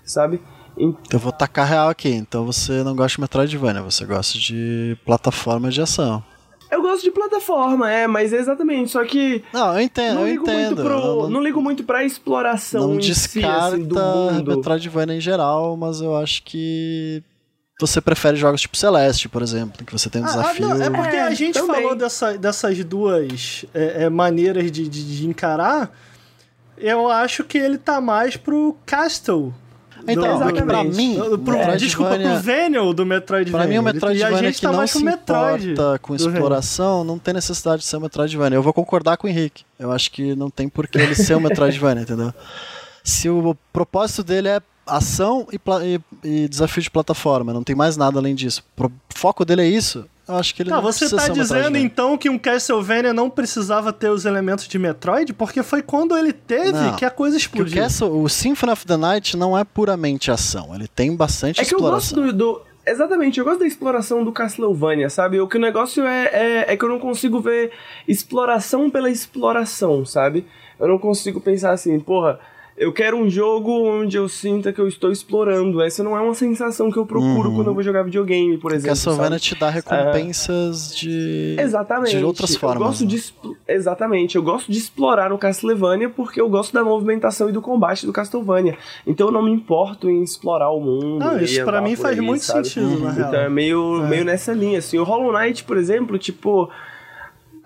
Sabe? Então eu vou tacar real aqui. Então você não gosta de Metroidvania, você gosta de plataforma de ação. Eu gosto de plataforma, é, mas é exatamente, só que Não, eu entendo, não eu ligo entendo. muito pro, não, não, ligo muito pra exploração não em si, descarta assim, do mundo. Metroidvania em geral, mas eu acho que você prefere jogos tipo Celeste, por exemplo, em que você tem um Ah, ah, desafio. não, é porque a É, gente também. falou dessa, dessas duas é, é, maneiras de, de, de encarar. Eu acho que ele tá mais pro Castle. Então, do- é que pra mim, do- pro, Metroidvania- desculpa, pro Venial do Metroidvania. Pra mim, o e a Metroidvania gente que tá não se Metroid. importa com exploração, não tem necessidade de ser um Metroidvania. Eu vou concordar com o Henrique. Eu acho que não tem por que ele ser um Metroidvania, [laughs] entendeu? Se o propósito dele é ação e, e- e desafio de plataforma, não tem mais nada além disso. O foco dele é isso, eu acho que ele Tá, não você precisa tá ser dizendo então que um Castlevania não precisava ter os elementos de Metroid? Porque foi quando ele teve Não, que a coisa Que o, explodiu. Castle, o Symphony of the Night não é puramente ação, ele tem bastante É que eu gosto exploração. do, do- Exatamente, eu gosto da exploração do Castlevania, sabe? O que o negócio é, é, é que eu não consigo ver exploração pela exploração, sabe? Eu não consigo pensar assim, porra, eu quero um jogo onde eu sinta que eu estou explorando. Essa não é uma sensação que eu procuro quando eu vou jogar videogame, por exemplo. Castlevania te dá recompensas de. Exatamente. De outras eu formas. Gosto né? de, exatamente. Eu gosto de explorar o Castlevania porque eu gosto da movimentação e do combate do Castlevania. Então eu não me importo em explorar o mundo. Não, isso pra andar mim faz aí, muito sabe? sentido, na real. Então é meio, É. meio nessa linha, assim. O Hollow Knight, por exemplo, tipo.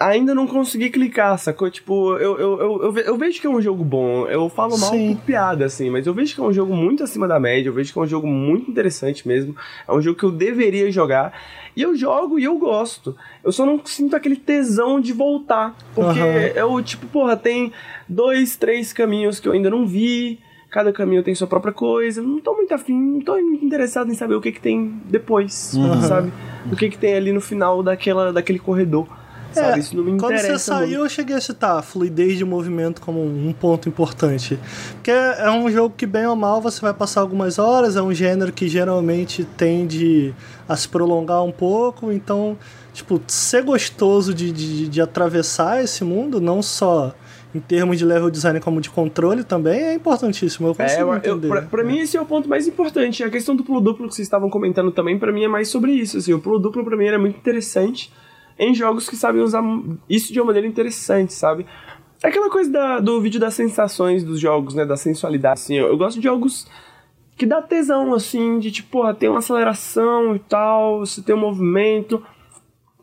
Ainda não consegui clicar, sacou? Tipo, eu, eu, eu, eu ve- eu vejo que é um jogo bom. Eu falo mal Sim. por piada, assim, mas eu vejo que é um jogo muito acima da média. Eu vejo que é um jogo muito interessante mesmo. É um jogo que eu deveria jogar. E eu jogo e eu gosto. Eu só não sinto aquele tesão de voltar. Porque Aham. eu, tipo, porra, tem dois, três caminhos que eu ainda não vi. Cada caminho tem sua própria coisa. Não tô muito afim, não tô interessado em saber o que que tem depois, Uhum. sabe? O que que tem ali no final daquela, daquele corredor. Sabe? É, Isso não me Quando interessa. você saiu, muito. eu cheguei a citar a fluidez de movimento como um ponto importante. Porque é um jogo que, bem ou mal, você vai passar algumas horas, é um gênero que geralmente tende a se prolongar um pouco, então, tipo, ser gostoso de, de, de atravessar esse mundo, não só em termos de level design como de controle também, é importantíssimo. Eu É, consigo eu, eu, entender. pra, pra mim esse é o ponto mais importante. A questão do pulo duplo que vocês estavam comentando também, pra mim é mais sobre isso. Assim, o pulo duplo pra mim ele é muito interessante em jogos que sabem usar isso de uma maneira interessante, sabe? É aquela coisa da- do vídeo das sensações dos jogos, né? Da sensualidade, assim. Eu, eu gosto de jogos que dá tesão, assim, de tipo, porra, tem uma aceleração e tal, você tem um movimento.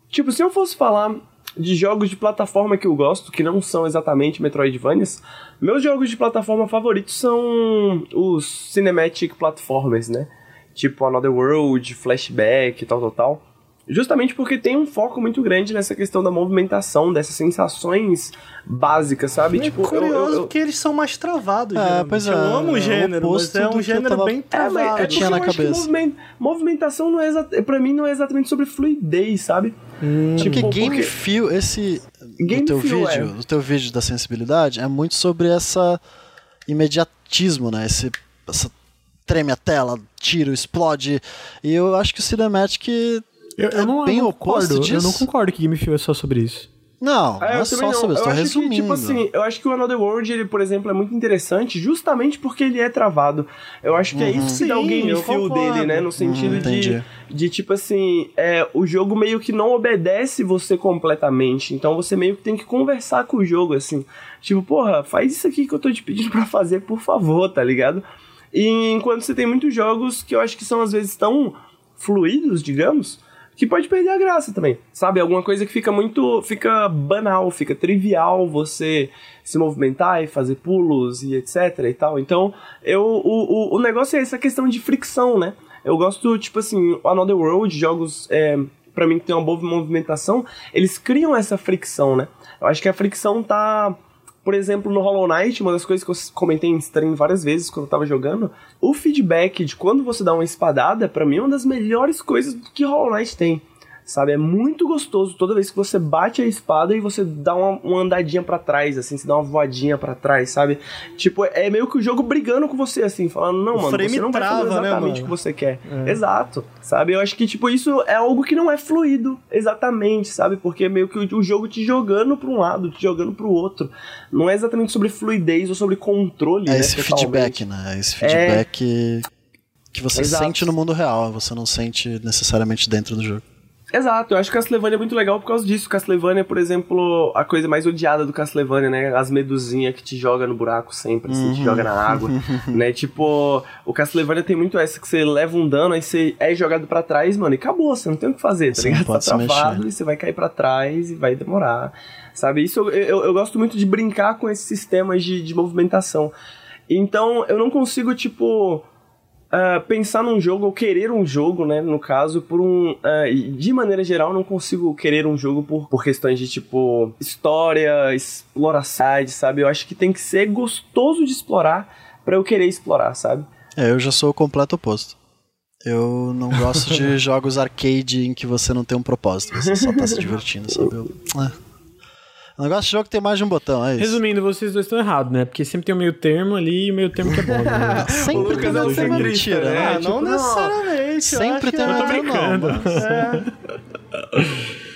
Tipo, se eu fosse falar de jogos de plataforma que eu gosto, que não são exatamente Metroidvanias, meus jogos de plataforma favoritos são os Cinematic Platformers, né? Tipo Another World, Flashback e tal, tal, tal. Justamente porque tem um foco muito grande nessa questão da movimentação, dessas sensações básicas, sabe? É tipo, eu- curioso eu- eu- porque eles são mais travados, É, pois é, Eu amo é o o gênero, mas é um que eu gênero tava- bem É, travado. mas é porque tinha eu na que cabeça. movimenta- movimentação não é exa- pra mim não é exatamente sobre fluidez, sabe? Porque Tipo, game porque- feel, esse Game teu feel, vídeo, é. do teu vídeo da sensibilidade, é muito sobre essa imediatismo, né? Esse essa treme a tela, tiro, explode. E eu acho que o cinematic Eu, eu É não, bem eu não oposto concordo. Eu não disso. concordo que Game Feel é só sobre isso. não, É, não é só sobre isso, eu tô acho resumindo. Que, tipo assim, eu acho que o Another World, ele, por exemplo, é muito interessante justamente porque ele é travado. Eu acho que é isso que dá o Sim, game feel dele, né? No sentido Uhum, de, de, tipo assim, é, o jogo meio que não obedece você completamente. Então você meio que tem que conversar com o jogo, assim. Tipo, porra, faz isso aqui que eu tô te pedindo [laughs] pra fazer, por favor, tá ligado? E enquanto você tem muitos jogos que eu acho que são às vezes tão fluidos, digamos, que pode perder a graça também. Sabe? Alguma coisa que fica muito. fica banal, fica trivial você se movimentar e fazer pulos e etc e tal. Então, eu, o, o, o negócio é essa questão de fricção, né? Eu gosto, tipo assim, Another World, jogos. É, para mim que tem uma boa movimentação, eles criam essa fricção, né? Eu acho que a fricção tá por exemplo, no Hollow Knight, uma das coisas que eu comentei em stream várias vezes quando eu tava jogando, o feedback de quando você dá uma espadada, pra mim é uma das melhores coisas que Hollow Knight tem. Sabe, é muito gostoso toda vez que você bate a espada e você dá uma, uma andadinha para trás, assim, você dá uma voadinha para trás, sabe? Tipo, é meio que o jogo brigando com você, assim, falando, não, O mano, frame você não trava, vai né, fazer exatamente mano? o que você quer. Exato, sabe? Eu acho que, tipo, isso é algo que não é fluido, exatamente, sabe? Porque é meio que o, o jogo te jogando pra um lado, te jogando pro outro. Não é exatamente sobre fluidez ou sobre controle, É né, esse totalmente. feedback, né? É esse feedback que você Exato. sente no mundo real, você não sente necessariamente dentro do jogo. Exato, eu acho que Castlevania é muito legal por causa disso. Castlevania, por exemplo, a coisa mais odiada do Castlevania, né? As medusinhas que te joga no buraco sempre, assim, te joga na água, [laughs] né? Tipo, o Castlevania tem muito essa que você leva um dano, aí você é jogado pra trás, mano, e acabou, você não tem o que fazer, tá Você ligado? Tá travado mexer. e você vai cair pra trás e vai demorar, sabe? Isso eu, eu, eu gosto muito de brincar com esses sistemas de, de movimentação. Então, eu não consigo, tipo ah, pensar num jogo ou querer um jogo, né? No caso, por um. e de maneira geral, não consigo querer um jogo por, por questões de tipo história, exploração, sabe? Eu acho que tem que ser gostoso de explorar pra eu querer explorar, sabe? É, eu já sou o completo oposto. Eu não gosto de [laughs] jogos arcade em que você não tem um propósito, você só tá se divertindo, sabe? Eu, é. Eu não gosto de jogo que tem mais de um botão, é isso. Resumindo, vocês dois estão errados, né? Porque sempre tem o meio termo ali e o meio termo que é bom. Né? [laughs] Sempre tem é uma o tem uma centrista, mentira, né? né? Ah, não tipo, não. necessariamente. eu Sempre tem é- outra não, brincando. mas- É.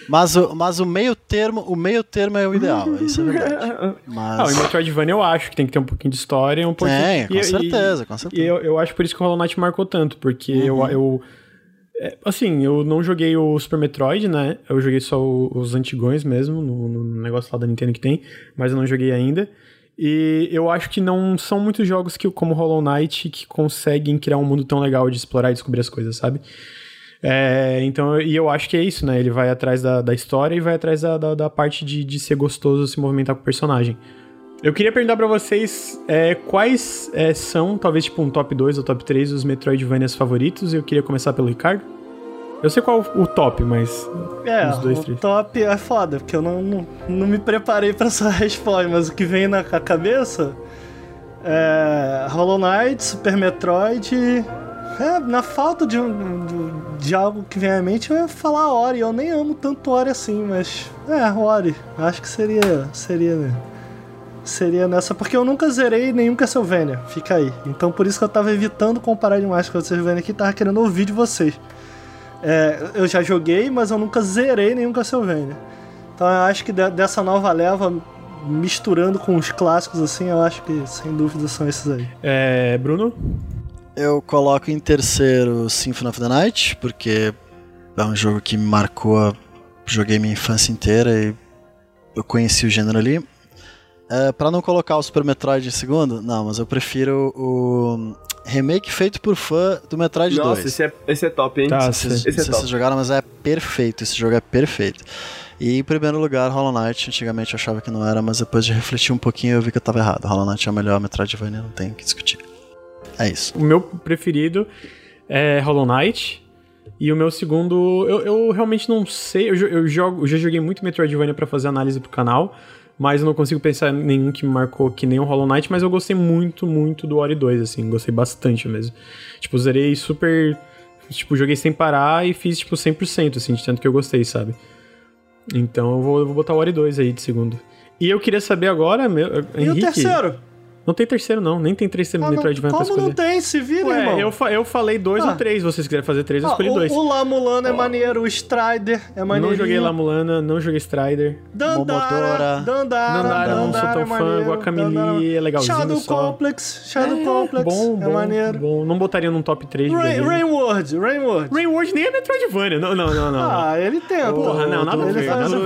Mas, o- mas o meio termo, o meio termo é o ideal, isso é verdade. [laughs] Mas... Ah, o Metroidvania eu acho que tem que ter um pouquinho de história, um pouquinho... Tem, com e- e- certeza, com E certeza. eu, eu acho por isso que o Hollow Knight marcou tanto, porque eu, Uhum. eu é, assim, eu não joguei o Super Metroid, né? Eu joguei só o- os antigões mesmo, no, no negócio lá da Nintendo que tem, mas eu não joguei ainda. E eu acho que não são muitos jogos que, como Hollow Knight que conseguem criar um mundo tão legal de explorar e descobrir as coisas, sabe? É, então, e eu acho que é isso, né? Ele vai atrás da, da história e vai atrás da, da, da parte de, de ser gostoso se movimentar com o personagem. Eu queria perguntar pra vocês é, quais é, são, talvez tipo um top 2 ou top 3 dos Metroidvanias favoritos. Eu queria começar pelo Ricardo. Eu sei qual o top, mas. É, Os dois, o três. top é foda, porque eu não, não, não me preparei pra essa [laughs] resposta, mas o que vem na ca- cabeça é Hollow Knight, Super Metroid. É, na falta de, de, de algo que vem à mente, eu ia falar Ori. Eu nem amo tanto Ori assim, mas. É, Ori. Acho que seria. Seria. né? Seria nessa, porque eu nunca zerei nenhum Castlevania, fica aí. Então por isso que eu tava evitando comparar demais com o Castlevania aqui, tava querendo ouvir de vocês. É, eu já joguei, mas eu nunca zerei nenhum Castlevania. Então eu acho que de- dessa nova leva, misturando com os clássicos assim, eu acho que sem dúvida são esses aí. É, Bruno? Eu coloco em terceiro Symphony of the Night, porque é um jogo que me marcou, joguei minha infância inteira e eu conheci o gênero ali. É, para não colocar o Super Metroid em segundo, não, mas eu prefiro o remake feito por fã do Metroid Nossa, 2. esse é, esse é top, hein? Tá, Não sei se, esse é se top. vocês jogaram, mas é perfeito. Esse jogo é perfeito. E em primeiro lugar, Hollow Knight. Antigamente eu achava que não era, mas depois de refletir um pouquinho eu vi que eu tava errado. Hollow Knight é o melhor Metroidvania, não tem o que discutir. É isso. O meu preferido é Hollow Knight. E o meu segundo, eu, eu realmente não sei. Eu, eu jogo, eu já joguei muito Metroidvania pra fazer análise pro canal, mas eu não consigo pensar em nenhum que me marcou que nem o Hollow Knight, mas eu gostei muito, muito do Ori 2, assim, gostei bastante mesmo. Tipo, zerei super. Tipo, joguei sem parar e fiz, tipo, 100%, assim, de tanto que eu gostei, sabe? Então eu vou, eu vou botar o Ori 2 aí de segundo. E eu queria saber agora, meu, E Henrique. o terceiro? Não tem terceiro, não. Nem tem três Ah, Metroidvania pra como não escolher. tem? Se vira, irmão. Ué, eu, fa- eu falei dois Ah. ou três. Se vocês quiserem fazer três, eu Ah, escolhi o, dois. o Lamulano é maneiro, o Strider é maneiro. não joguei Lamulana, não joguei Strider. Dandara. Dandara, Dandara, não sou tão é fã. Guacamelee Dandara. é legalzinho Shadow só. Complex, Shadow Complex bom, é bom, maneiro. bom. Não botaria num top 3 de Rain. Rainward, Rainward. Rainward nem é Metroidvania. Não, não, não, não. Ah, ele tenta. Porra, não, nada a ele ver, faz nada a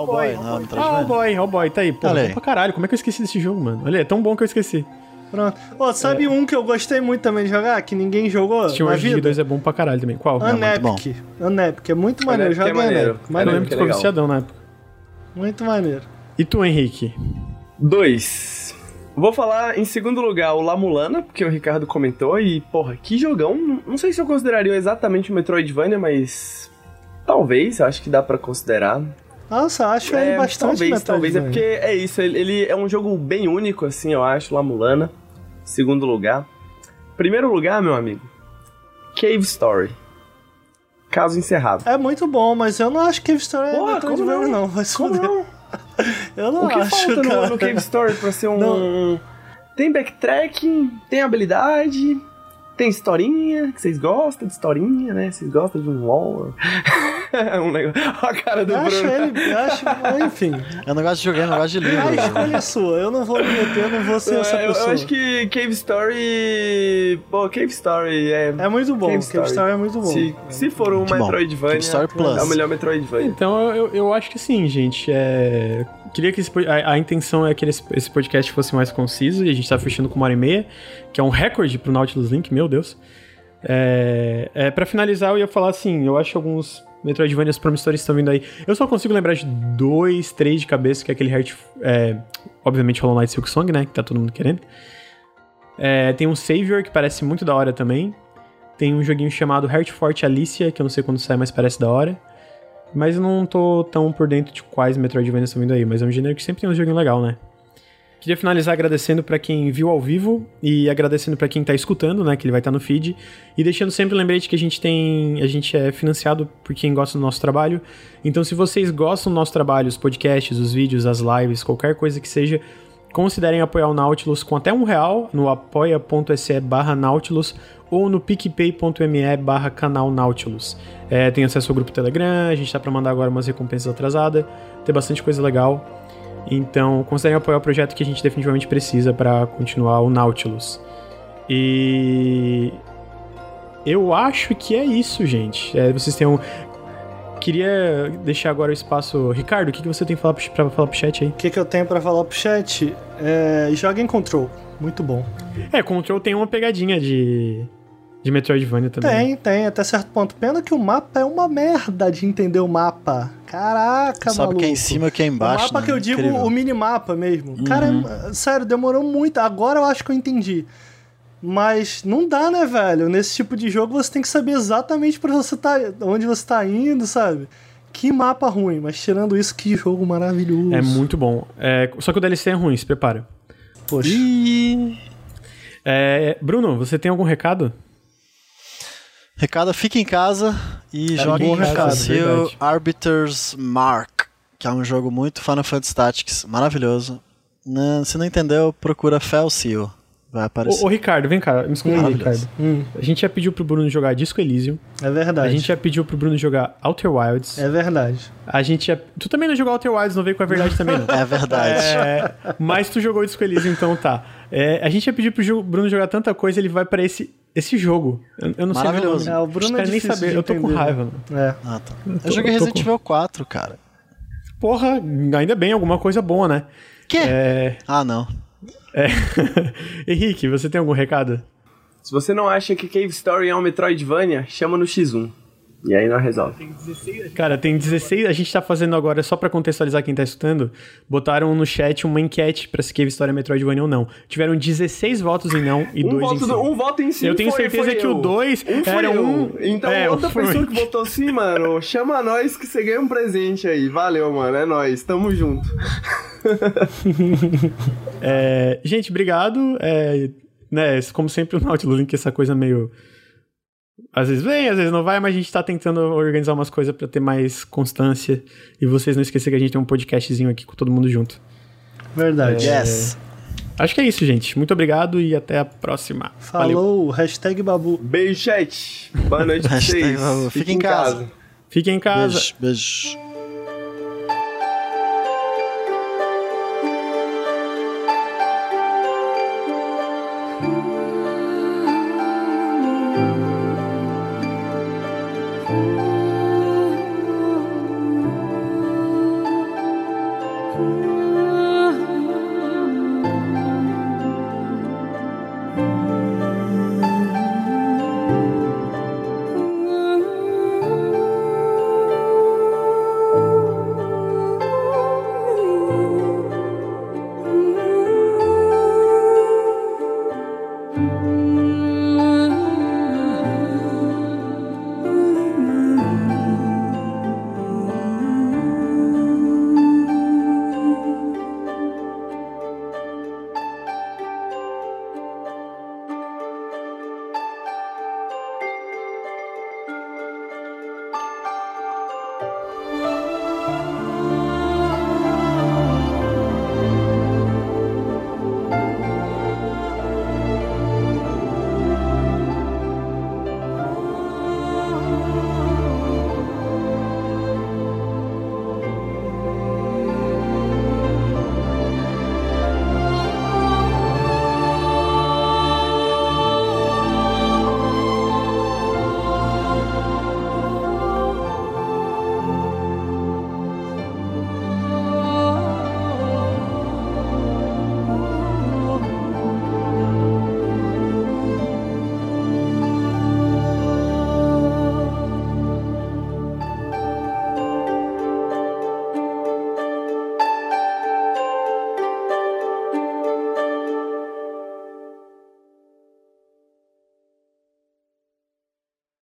o- Boy. Ah, o boy, o boy, tá aí. Pô, bom pra caralho. Como é que eu esqueci desse jogo, mano? Olha, é tão bom que eu esqueci. Pronto. Ô, sabe É. um que eu gostei muito também de jogar, que ninguém jogou Steam na Wars vida? 2 é bom pra caralho também. Qual? É muito Unepic. Unepic, é muito maneiro. Unepic é Joga maneiro. Unepic. eu Maneiro. lembro que é viciadão na época. Muito maneiro. E tu, Henrique? Dois. Vou falar em segundo lugar o Lamulana, porque o Ricardo comentou, e porra, que jogão. Não- sei se eu consideraria exatamente o Metroidvania, mas. Talvez, acho que dá pra considerar. Nossa, acho ele É, bastante talvez, talvez. É porque é isso, ele, ele é um jogo bem único, assim, eu acho, Lamulana. Segundo lugar. Primeiro lugar, meu amigo. Cave Story. Caso encerrado. É muito bom, mas eu não acho que Cave Story é Porra, Metroidvania, como não? não. Vai Como não? [laughs] Eu não O que acho, falta no, no Cave Story pra ser um. Não. Tem backtracking, tem habilidade, tem historinha, que vocês gostam de historinha, né? Vocês gostam de um wall. [laughs] um negócio. Olha a cara do Eu acho Bruno. ele, eu acho, enfim. Eu não gosto de jogar, eu não gosto de livro. A escolha é sua, eu não vou me meter, eu não vou ser essa É, eu, eu pessoa. acho que Cave Story. Pô, Cave Story é. É muito bom, Cave Cave Story. Story é muito bom. Se, se for um Muito. Metroidvania, Cave Story Plus. é o melhor Metroidvania. Então, eu, eu acho que sim, gente. É... Queria que esse, a, a intenção é que esse, podcast fosse mais conciso e a gente tá fechando com uma hora e meia, que é um recorde pro Nautilus Link, meu Deus. É, é, para finalizar, eu ia falar assim: eu acho alguns Metroidvanias promissores estão vindo aí. Eu só consigo lembrar de dois, três de cabeça, que é aquele Heart. É, obviamente, Hollow Knight Silk Song, né? Que tá todo mundo querendo. É, tem um Savior, que parece muito da hora também. Tem um joguinho chamado Heart Forte Alicia, que eu não sei quando sai, mas parece da hora. Mas não tô tão por dentro de quais Metroidvanias estão vindo aí, mas é um gênero que sempre tem um joguinho legal, né? Queria finalizar agradecendo pra quem viu ao vivo e agradecendo pra quem tá escutando, né, que ele vai estar no feed, e deixando sempre o lembrete que a gente tem, a gente é financiado por quem gosta do nosso trabalho. Então se vocês gostam do nosso trabalho, os podcasts, os vídeos, as lives, qualquer coisa que seja, considerem apoiar o Nautilus com até um real no apoia.se barra Nautilus ou no picpay.me barra canal Nautilus. É, tem acesso ao grupo Telegram, a gente tá para mandar agora umas recompensas atrasadas, tem bastante coisa legal. Então, considerem apoiar o projeto que a gente definitivamente precisa para continuar o Nautilus. E eu acho que é isso, gente. É, vocês têm um. Queria deixar agora o espaço. Ricardo, o que, que você tem pra falar, pra falar pro chat aí? O que, que eu tenho pra falar pro chat? É, joga em Control. Muito bom. É, Control tem uma pegadinha de. De Metroidvania também. Tem, tem, até certo ponto. Pena que o mapa é uma merda de entender o mapa. Caraca, Sabe maluco. que é em cima e que é embaixo. O mapa né? que eu digo, Incrível. o minimapa mesmo. Cara, é- sério, demorou muito. Agora eu acho que eu entendi. Mas não dá, né, velho? Nesse tipo de jogo você tem que saber exatamente para você tá, onde você tá indo, sabe? Que mapa ruim, mas tirando isso, que jogo maravilhoso. É muito bom. É, só que o DLC é ruim, se prepara. Poxa. É, Bruno, você tem algum recado? Recado, fique em casa e jogue bom em recado, Seal verdade. Arbiter's Mark, que é um jogo muito Final Fantasy Tactics, maravilhoso. Não, se não entendeu, procura Fel Seal. Vai aparecer. Ô, ô, Ricardo, vem cá, me escuta aí, Maravilhoso. Ricardo. Hum, A gente já pediu pro Bruno jogar Disco Elysium. é verdade. A gente já pediu pro Bruno jogar Outer Wilds. É verdade. A gente já... Tu também não jogou Outer Wilds, não veio com a verdade [laughs] também, não. É verdade. É, mas tu jogou Disco Elysium, então tá. É, a gente já pediu pro Bruno jogar tanta coisa, ele vai pra esse, esse jogo. Eu, eu não sei Maravilhoso. nem É, o. Bruno Não é quero nem saber, eu tô com raiva. Mano. É. Ah, tá. tô- Eu joguei tô Resident com- Evil 4, cara. Porra, ainda bem, alguma coisa boa, né? Que? É, Ah, não. é. [laughs] Henrique, você tem algum recado? Se você não acha que Cave Story é um Metroidvania, chama no X1. E aí nós resolve. Cara, tem 16. A gente tá fazendo agora, só pra contextualizar quem tá escutando, botaram no chat uma enquete pra se Cave é Metroidvania ou não. Tiveram 16 votos em não e Um dois em voto, sim. um voto em sim Eu tenho foi- certeza foi que o eu. dois um foi era eu. um- Então é, outra o Frank. pessoa que votou sim, mano, chama nós que você ganha um presente aí. Valeu, mano, é nóis, tamo junto. [laughs] É, gente, obrigado. É, né, como sempre, o Nautilus Link, essa coisa meio. Às vezes vem, às vezes não vai, mas a gente tá tentando organizar umas coisas pra ter mais constância. E vocês não esquecerem que a gente tem um podcastzinho aqui com todo mundo junto. Verdade. Yes. Acho que é isso, gente. Muito obrigado e até a próxima. Valeu. Falou, hashtag babu. Beijo, chat. Boa noite pra vocês. valeu. Fica em casa. Fiquem em casa. Beijo, beijo.